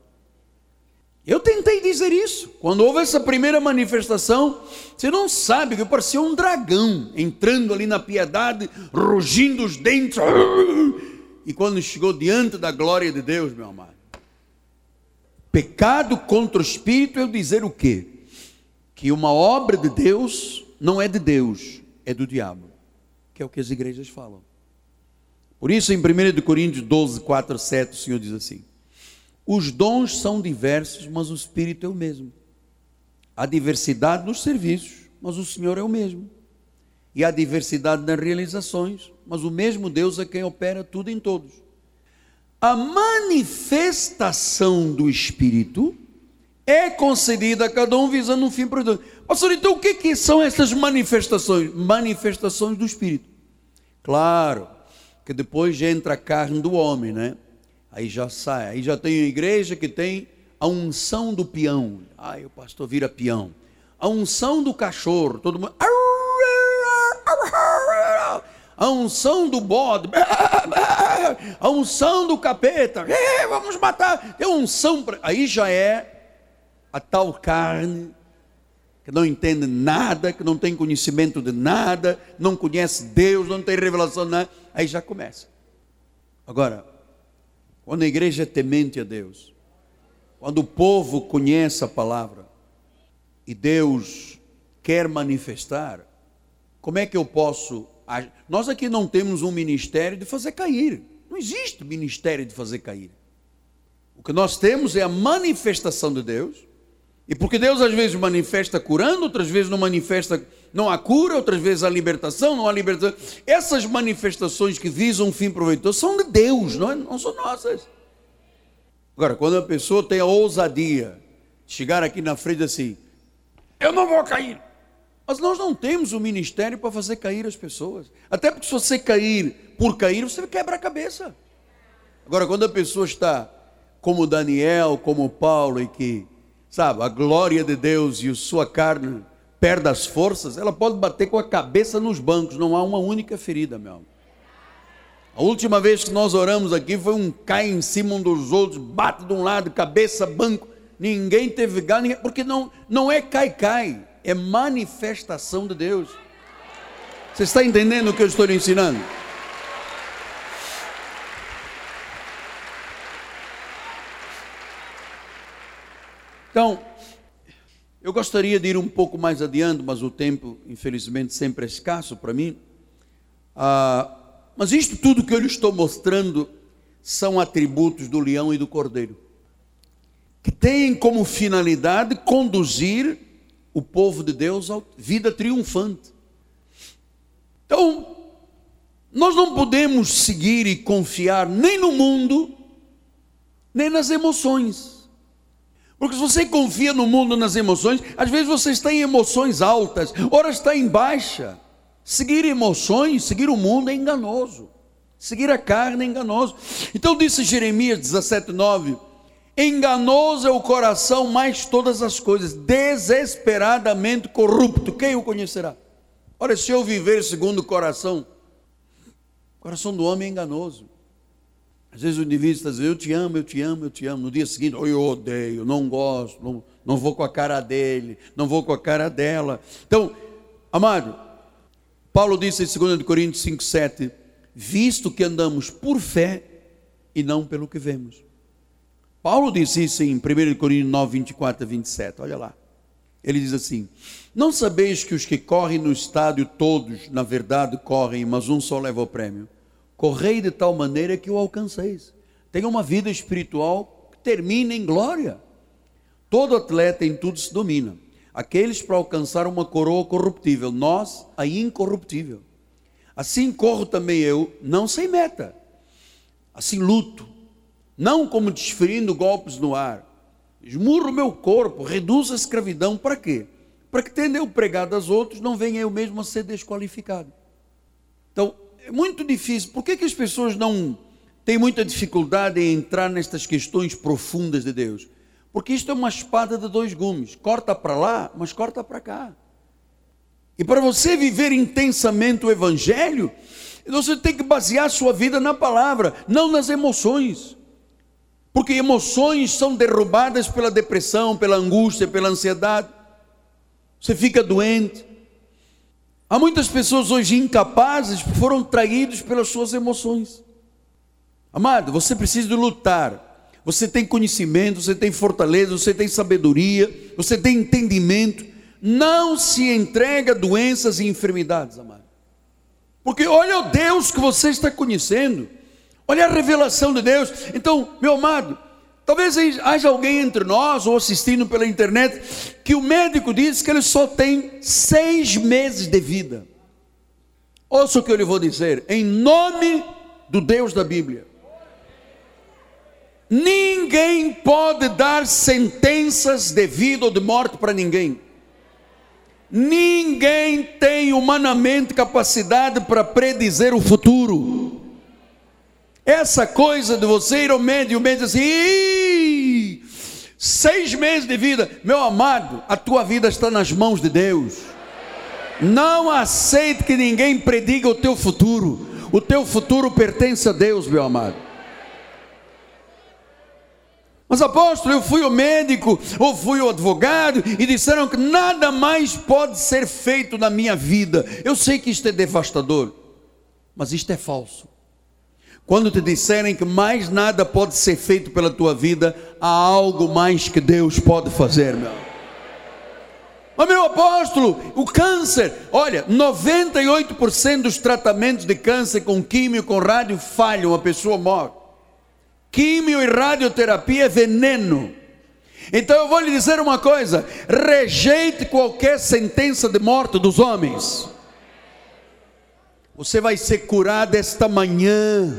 Eu tentei dizer isso. Quando houve essa primeira manifestação, você não sabe que parecia um dragão entrando ali na piedade, rugindo os dentes. E quando chegou diante da glória de Deus, meu amado, Pecado contra o espírito é dizer o quê? Que uma obra de Deus não é de Deus, é do diabo, que é o que as igrejas falam. Por isso, em 1 Coríntios 12, 4, 7, o Senhor diz assim: Os dons são diversos, mas o Espírito é o mesmo. Há diversidade nos serviços, mas o Senhor é o mesmo. E há diversidade nas realizações, mas o mesmo Deus é quem opera tudo em todos a manifestação do Espírito é concedida a cada um visando um fim para Pastor, então o que, que são essas manifestações? Manifestações do Espírito. Claro, que depois entra a carne do homem, né? Aí já sai, aí já tem a igreja que tem a unção do peão. Ai, o pastor vira peão. A unção do cachorro, todo mundo a unção do bode, a unção do capeta, vamos matar, tem unção, pra... aí já é a tal carne que não entende nada, que não tem conhecimento de nada, não conhece Deus, não tem revelação nada, aí já começa. Agora, quando a igreja é temente a Deus, quando o povo conhece a palavra e Deus quer manifestar, como é que eu posso nós aqui não temos um ministério de fazer cair. Não existe ministério de fazer cair. O que nós temos é a manifestação de Deus. E porque Deus às vezes manifesta curando, outras vezes não manifesta, não há cura, outras vezes há libertação, não há libertação. Essas manifestações que visam um fim proveitoso são de Deus, não, é, não são nossas. Agora, quando a pessoa tem a ousadia de chegar aqui na frente assim, eu não vou cair. Mas nós não temos o um ministério para fazer cair as pessoas. Até porque se você cair por cair, você quebra a cabeça. Agora, quando a pessoa está como Daniel, como Paulo, e que, sabe, a glória de Deus e sua carne perde as forças, ela pode bater com a cabeça nos bancos, não há uma única ferida, meu amor. A última vez que nós oramos aqui foi um cai em cima um dos outros, bate de um lado, cabeça, banco. Ninguém teve gana, porque não, não é cai-cai é manifestação de Deus. Você está entendendo o que eu estou lhe ensinando? Então, eu gostaria de ir um pouco mais adiante, mas o tempo, infelizmente, sempre é escasso para mim. Ah, mas isto tudo que eu lhe estou mostrando são atributos do leão e do cordeiro, que têm como finalidade conduzir o povo de Deus à vida triunfante. Então, nós não podemos seguir e confiar nem no mundo, nem nas emoções. Porque se você confia no mundo, nas emoções, às vezes você está em emoções altas, ora está em baixa. Seguir emoções, seguir o mundo é enganoso. Seguir a carne é enganoso. Então disse Jeremias 17:9: Enganoso é o coração mais todas as coisas, desesperadamente corrupto. Quem o conhecerá? Ora, se eu viver segundo o coração, o coração do homem é enganoso. Às vezes o indivíduo está dizendo, eu te amo, eu te amo, eu te amo. No dia seguinte, oh, eu odeio, não gosto, não, não vou com a cara dele, não vou com a cara dela. Então, amado, Paulo disse em 2 Coríntios 5, 7, visto que andamos por fé e não pelo que vemos. Paulo disse isso em 1 Coríntios 9, 24 a 27, olha lá. Ele diz assim: Não sabeis que os que correm no estádio, todos, na verdade, correm, mas um só leva o prêmio. Correi de tal maneira que o alcanceis. Tenha uma vida espiritual que termine em glória. Todo atleta em tudo se domina. Aqueles para alcançar uma coroa corruptível, nós a incorruptível. Assim corro também eu, não sem meta. Assim luto, não como desferindo golpes no ar. Esmurro o meu corpo, reduzo a escravidão, para quê? Para que tendo eu pregado aos outros, não venha eu mesmo a ser desqualificado. Então, é muito difícil. Por que, que as pessoas não têm muita dificuldade em entrar nestas questões profundas de Deus? Porque isto é uma espada de dois gumes. Corta para lá, mas corta para cá. E para você viver intensamente o Evangelho, você tem que basear sua vida na palavra, não nas emoções. Porque emoções são derrubadas pela depressão, pela angústia, pela ansiedade. Você fica doente. Há muitas pessoas hoje incapazes, foram traídos pelas suas emoções. Amado, você precisa lutar. Você tem conhecimento, você tem fortaleza, você tem sabedoria, você tem entendimento. Não se entrega a doenças e enfermidades, amado. Porque olha o Deus que você está conhecendo. Olha a revelação de Deus. Então, meu amado, talvez haja alguém entre nós ou assistindo pela internet que o médico diz que ele só tem seis meses de vida. Ouça o que eu lhe vou dizer, em nome do Deus da Bíblia. Ninguém pode dar sentenças de vida ou de morte para ninguém. Ninguém tem humanamente capacidade para predizer o futuro. Essa coisa de você ir ao médico e o médico assim, seis meses de vida, meu amado, a tua vida está nas mãos de Deus. Não aceite que ninguém prediga o teu futuro. O teu futuro pertence a Deus, meu amado. Mas apóstolo, eu fui o médico ou fui o advogado e disseram que nada mais pode ser feito na minha vida. Eu sei que isto é devastador, mas isto é falso. Quando te disserem que mais nada pode ser feito pela tua vida, há algo mais que Deus pode fazer, meu. Mas meu apóstolo, o câncer, olha, 98% dos tratamentos de câncer com químio, com rádio falham, a pessoa morre. Químio e radioterapia é veneno. Então eu vou lhe dizer uma coisa: rejeite qualquer sentença de morte dos homens. Você vai ser curado esta manhã,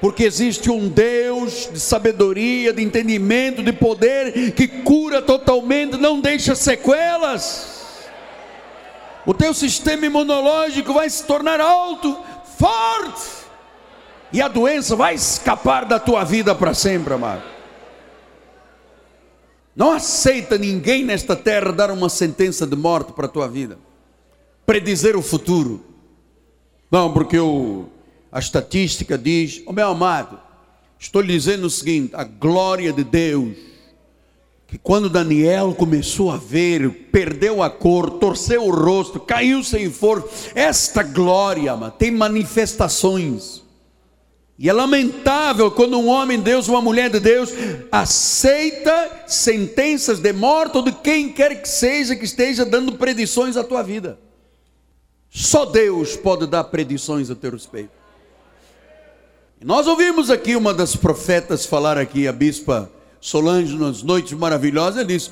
porque existe um Deus de sabedoria, de entendimento, de poder, que cura totalmente, não deixa sequelas. O teu sistema imunológico vai se tornar alto, forte, e a doença vai escapar da tua vida para sempre, amado. Não aceita ninguém nesta terra dar uma sentença de morte para a tua vida, predizer o futuro. Não, porque o, a estatística diz, o oh, meu amado, estou lhe dizendo o seguinte: a glória de Deus, que quando Daniel começou a ver, perdeu a cor, torceu o rosto, caiu sem força, esta glória tem manifestações. E é lamentável quando um homem de Deus, uma mulher de Deus, aceita sentenças de morte ou de quem quer que seja que esteja dando predições à tua vida. Só Deus pode dar predições a teu respeito. Nós ouvimos aqui uma das profetas falar aqui, a bispa Solange, nas noites maravilhosas, ela disse: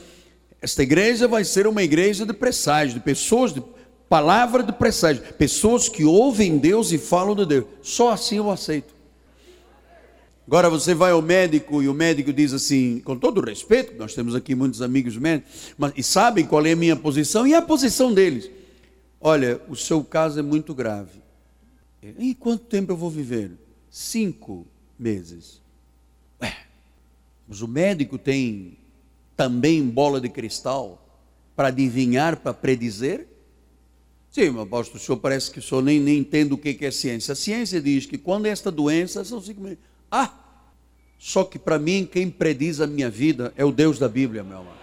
Esta igreja vai ser uma igreja de presságio, de pessoas, de palavra de presságio, pessoas que ouvem Deus e falam de Deus. Só assim eu aceito. Agora você vai ao médico e o médico diz assim, com todo respeito, nós temos aqui muitos amigos médicos, mas, e sabem qual é a minha posição e a posição deles. Olha, o seu caso é muito grave. E quanto tempo eu vou viver? Cinco meses. Ué, Mas o médico tem também bola de cristal para adivinhar, para predizer? Sim, meu apóstolo, o senhor parece que o senhor nem, nem entende o que é ciência. A ciência diz que quando esta doença são cinco minutos. Ah! Só que para mim, quem prediz a minha vida é o Deus da Bíblia, meu amado.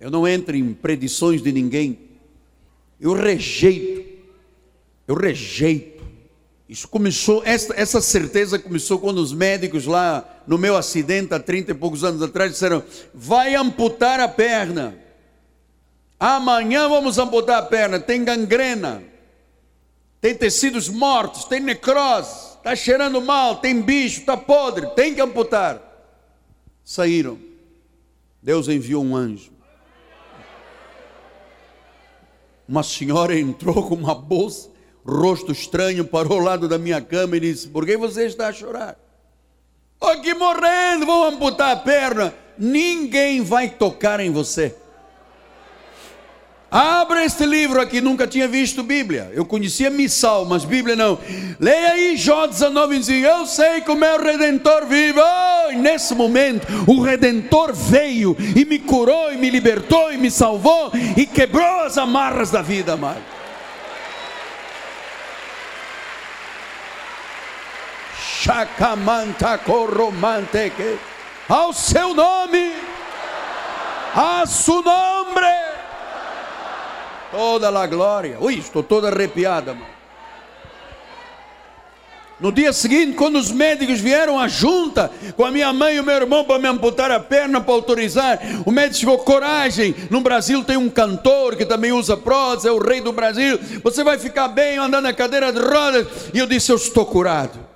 Eu não entro em predições de ninguém. Eu rejeito. Eu rejeito. Isso começou, essa, essa certeza começou quando os médicos lá no meu acidente há 30 e poucos anos atrás disseram: vai amputar a perna. Amanhã vamos amputar a perna. Tem gangrena, tem tecidos mortos, tem necrose, está cheirando mal, tem bicho, está podre, tem que amputar. Saíram. Deus enviou um anjo. Uma senhora entrou com uma bolsa, rosto estranho, parou ao lado da minha cama e disse: Por que você está a chorar? Aqui morrendo, vão amputar a perna. Ninguém vai tocar em você. Abra este livro aqui, nunca tinha visto Bíblia. Eu conhecia missal, mas Bíblia não. Leia aí Jó 19 e diz: Eu sei que o meu redentor vive. Oh, e nesse momento, o redentor veio e me curou, e me libertou, e me salvou, e quebrou as amarras da vida, amado. Chacamanta corromante ao seu nome, a su nome toda a glória. Ui, estou toda arrepiada, mano. No dia seguinte, quando os médicos vieram à junta com a minha mãe e o meu irmão para me amputar a perna para autorizar, o médico chegou coragem. No Brasil tem um cantor que também usa prótese, é o rei do Brasil. Você vai ficar bem andando na cadeira de rodas. E eu disse: Eu estou curado.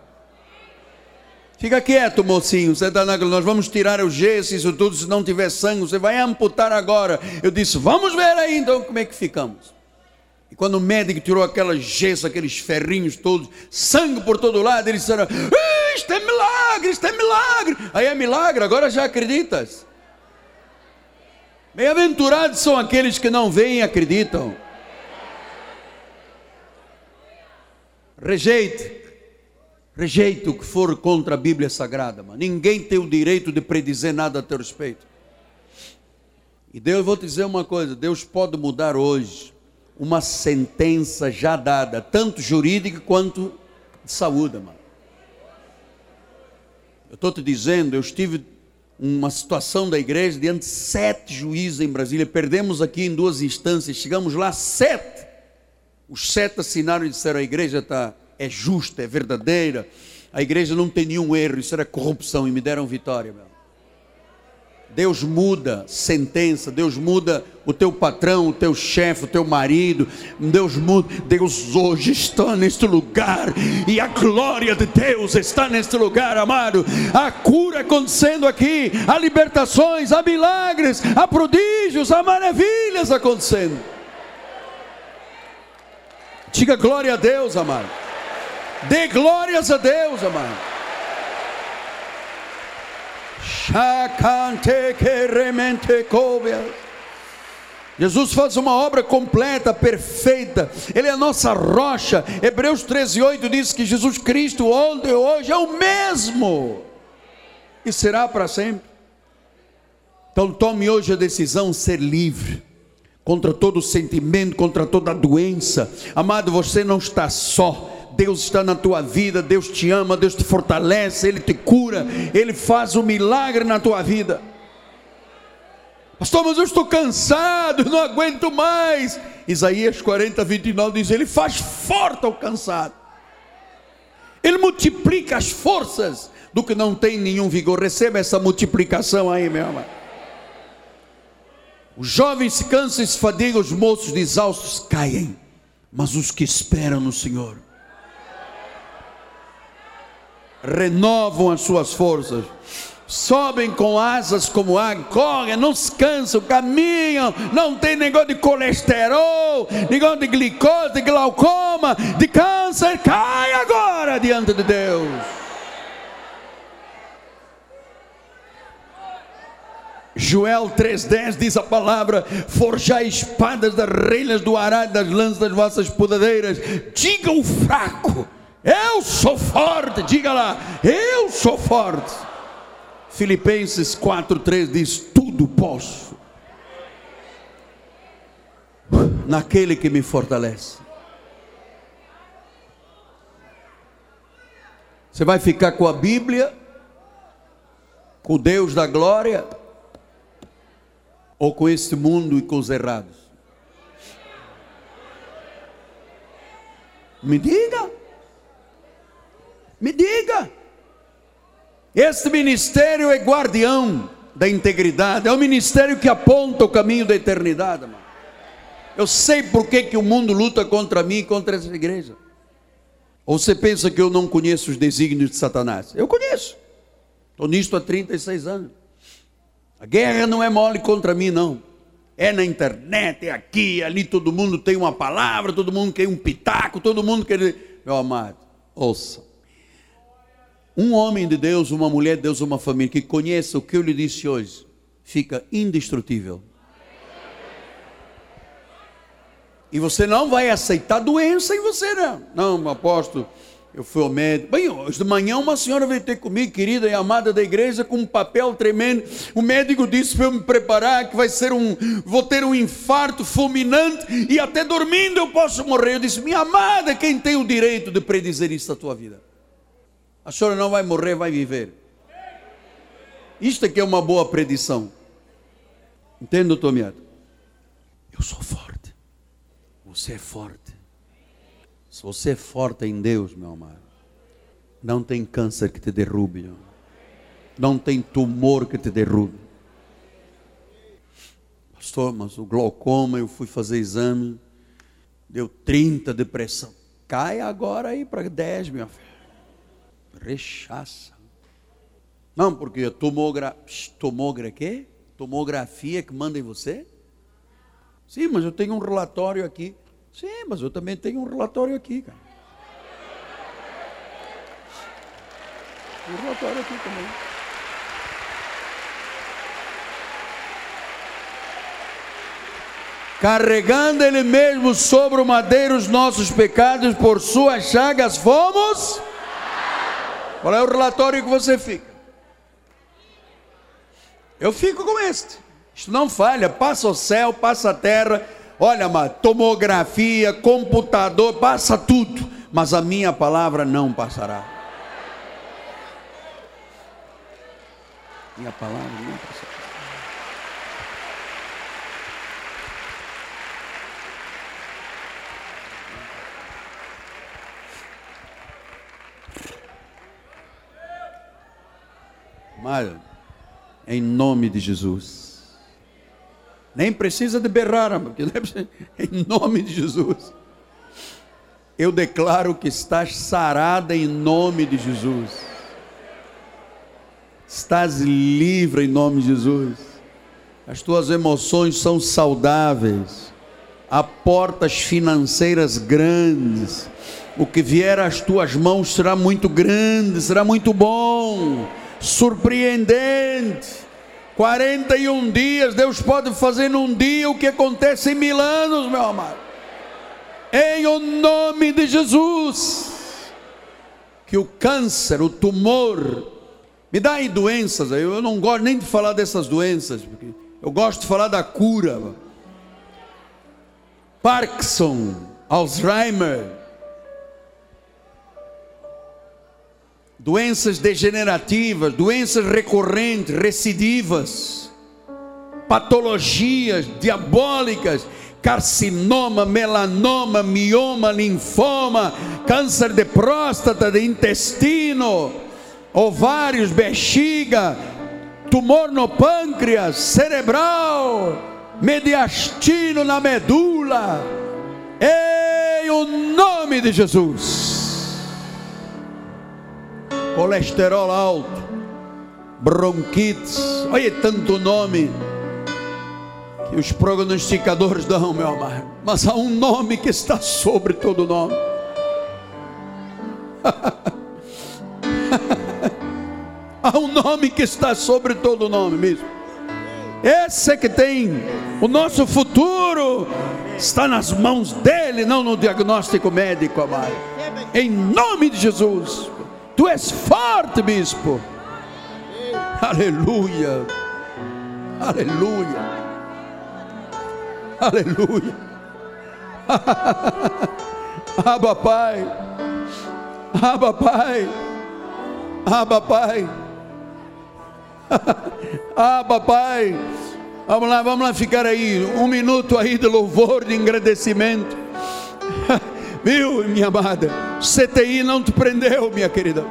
Fica quieto, mocinho. Você está na... Nós vamos tirar o gesso, isso tudo. Se não tiver sangue, você vai amputar agora. Eu disse: Vamos ver aí então como é que ficamos. E quando o médico tirou aquela gesso, aqueles ferrinhos todos, sangue por todo lado, eles disseram: Isto é milagre, isto é milagre. Aí é milagre, agora já acreditas. Bem-aventurados são aqueles que não veem e acreditam. Rejeite Rejeite o que for contra a Bíblia Sagrada, mano. Ninguém tem o direito de predizer nada a teu respeito. E Deus, vou te dizer uma coisa: Deus pode mudar hoje uma sentença já dada, tanto jurídica quanto de saúde, mano. Eu estou te dizendo, eu estive uma situação da igreja diante de sete juízes em Brasília, perdemos aqui em duas instâncias, chegamos lá, sete. Os sete assinaram e disseram: a igreja está é justa, é verdadeira. A igreja não tem nenhum erro, isso era corrupção e me deram vitória, meu. Deus muda sentença, Deus muda o teu patrão, o teu chefe, o teu marido, Deus muda, Deus hoje está neste lugar e a glória de Deus está neste lugar, amado. A cura acontecendo aqui, há libertações, há milagres, há prodígios, há maravilhas acontecendo. Diga glória a Deus, amado. Dê glórias a Deus, amado. Jesus faz uma obra completa, perfeita. Ele é a nossa rocha. Hebreus 13:8 diz que Jesus Cristo ontem e hoje é o mesmo e será para sempre. Então tome hoje a decisão de ser livre contra todo sentimento, contra toda doença. Amado, você não está só. Deus está na tua vida, Deus te ama, Deus te fortalece, Ele te cura, Ele faz o um milagre na tua vida. Pastor, mas eu estou cansado, não aguento mais. Isaías 40, 29 diz: Ele faz forte ao cansado, Ele multiplica as forças do que não tem nenhum vigor. Receba essa multiplicação aí, meu amado. Os jovens se cansam e se fadigam, os moços exaustos caem, mas os que esperam no Senhor renovam as suas forças, sobem com asas como águia, correm, não se cansam, caminham, não tem negócio de colesterol, negócio de glicose, de glaucoma, de câncer, cai agora diante de Deus. Joel 3,10 diz a palavra: Forjai espadas das relhas do arado, das lanças das vossas podadeiras. Diga o fraco, eu sou forte, diga lá, eu sou forte. Filipenses 4,3 diz: Tudo posso naquele que me fortalece. Você vai ficar com a Bíblia, com o Deus da glória, ou com este mundo e com os errados? Me diga, me diga. Este ministério é guardião da integridade, é o ministério que aponta o caminho da eternidade. Mano. Eu sei por que, que o mundo luta contra mim e contra essa igreja. Ou você pensa que eu não conheço os desígnios de Satanás? Eu conheço. Estou nisto há 36 anos. A guerra não é mole contra mim, não. É na internet, é aqui, ali, todo mundo tem uma palavra, todo mundo quer um pitaco, todo mundo quer. Meu amado, ouça. Um homem de Deus, uma mulher de Deus, uma família que conheça o que eu lhe disse hoje, fica indestrutível. E você não vai aceitar doença em você, não. Não, apóstolo, eu fui ao médico. Bem, hoje de manhã uma senhora veio ter comigo, querida e amada da igreja, com um papel tremendo. O médico disse para eu me preparar que vai ser um, vou ter um infarto fulminante e até dormindo eu posso morrer. Eu disse, minha amada, quem tem o direito de predizer isso na tua vida? A senhora não vai morrer, vai viver. Isto aqui é uma boa predição. Entende, doutor Miado? Eu sou forte. Você é forte. Se você é forte em Deus, meu amado, não tem câncer que te derrube. Não tem tumor que te derrube. Pastor, mas o glaucoma, eu fui fazer exame, deu 30 depressão. Cai agora aí para 10, minha filha. Rechaça. Não, porque tomogra... tomogra quê? tomografia que manda em você? Sim, mas eu tenho um relatório aqui. Sim, mas eu também tenho um relatório aqui, cara. Um relatório aqui também. Carregando Ele mesmo sobre o madeiro os nossos pecados, por suas chagas fomos. Qual é o relatório que você fica? Eu fico com este. Isto não falha, passa o céu, passa a terra Olha, amado, tomografia, computador, passa tudo, mas a minha palavra não passará. Minha palavra não passará. Mas, em nome de Jesus. Nem precisa de berrar, porque em nome de Jesus. Eu declaro que estás sarada em nome de Jesus. Estás livre em nome de Jesus. As tuas emoções são saudáveis. Há portas financeiras grandes. O que vier às tuas mãos será muito grande, será muito bom, surpreendente 41 dias, Deus pode fazer num dia o que acontece em mil anos, meu amado. Em o nome de Jesus. Que o câncer, o tumor, me dá aí doenças, eu não gosto nem de falar dessas doenças, porque eu gosto de falar da cura. Parkinson, Alzheimer, doenças degenerativas, doenças recorrentes, recidivas, patologias diabólicas, carcinoma, melanoma, mioma, linfoma, câncer de próstata, de intestino, ovários, bexiga, tumor no pâncreas, cerebral, mediastino na medula, em o nome de Jesus colesterol alto, bronquites, olha tanto nome que os prognosticadores dão, meu amado. Mas há um nome que está sobre todo nome. há um nome que está sobre todo nome mesmo. Esse é que tem o nosso futuro está nas mãos dele, não no diagnóstico médico, amado. Em nome de Jesus. Tu és forte, bispo. Aleluia. Aleluia. Aleluia. Abba Pai. Abba Pai. Abba Pai. Abba Pai. Vamos lá, vamos lá ficar aí. Um minuto aí de louvor, de agradecimento. Viu, minha amada? CTI não te prendeu, minha querida.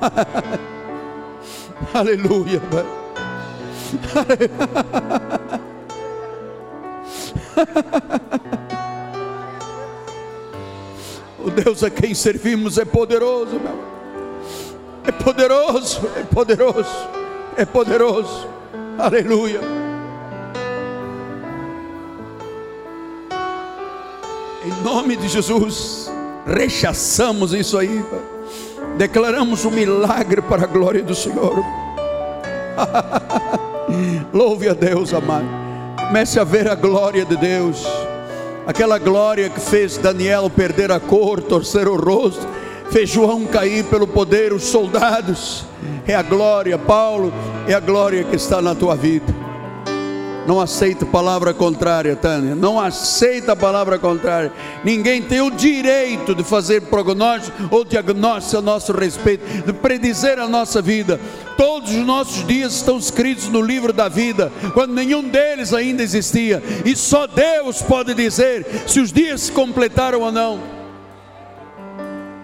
Aleluia. o Deus a quem servimos é poderoso, meu. É poderoso, é poderoso, é poderoso. Aleluia. Em nome de Jesus, rechaçamos isso aí. Declaramos um milagre para a glória do Senhor. Louve a Deus, amado. Comece a ver a glória de Deus. Aquela glória que fez Daniel perder a cor, torcer o rosto, fez João cair pelo poder, os soldados. É a glória, Paulo, é a glória que está na tua vida. Não aceita palavra contrária, Tânia. Não aceita a palavra contrária. Ninguém tem o direito de fazer prognóstico ou diagnóstico a nosso respeito, de predizer a nossa vida. Todos os nossos dias estão escritos no livro da vida, quando nenhum deles ainda existia. E só Deus pode dizer se os dias se completaram ou não.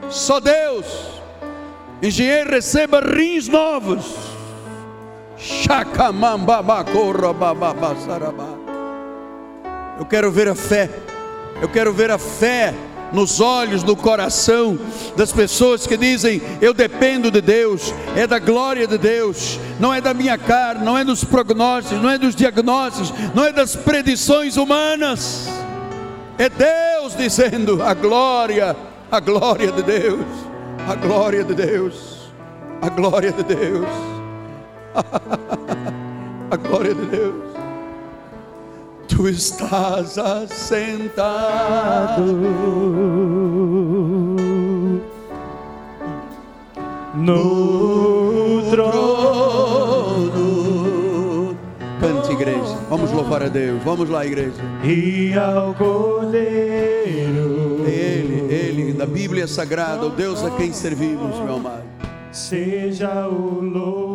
Só Deus. Engenheiro receba rins novos eu quero ver a fé. Eu quero ver a fé nos olhos, no coração das pessoas que dizem: Eu dependo de Deus, é da glória de Deus, não é da minha carne, não é dos prognósticos, não é dos diagnósticos, não é das predições humanas. É Deus dizendo: A glória, a glória de Deus, a glória de Deus, a glória de Deus. A glória de Deus. Tu estás assentado no trono. Cante, igreja. Vamos louvar a Deus. Vamos lá, igreja. E ao Cordeiro. Ele, ele, da Bíblia Sagrada, o Deus a quem servimos, meu amado. Seja o louvor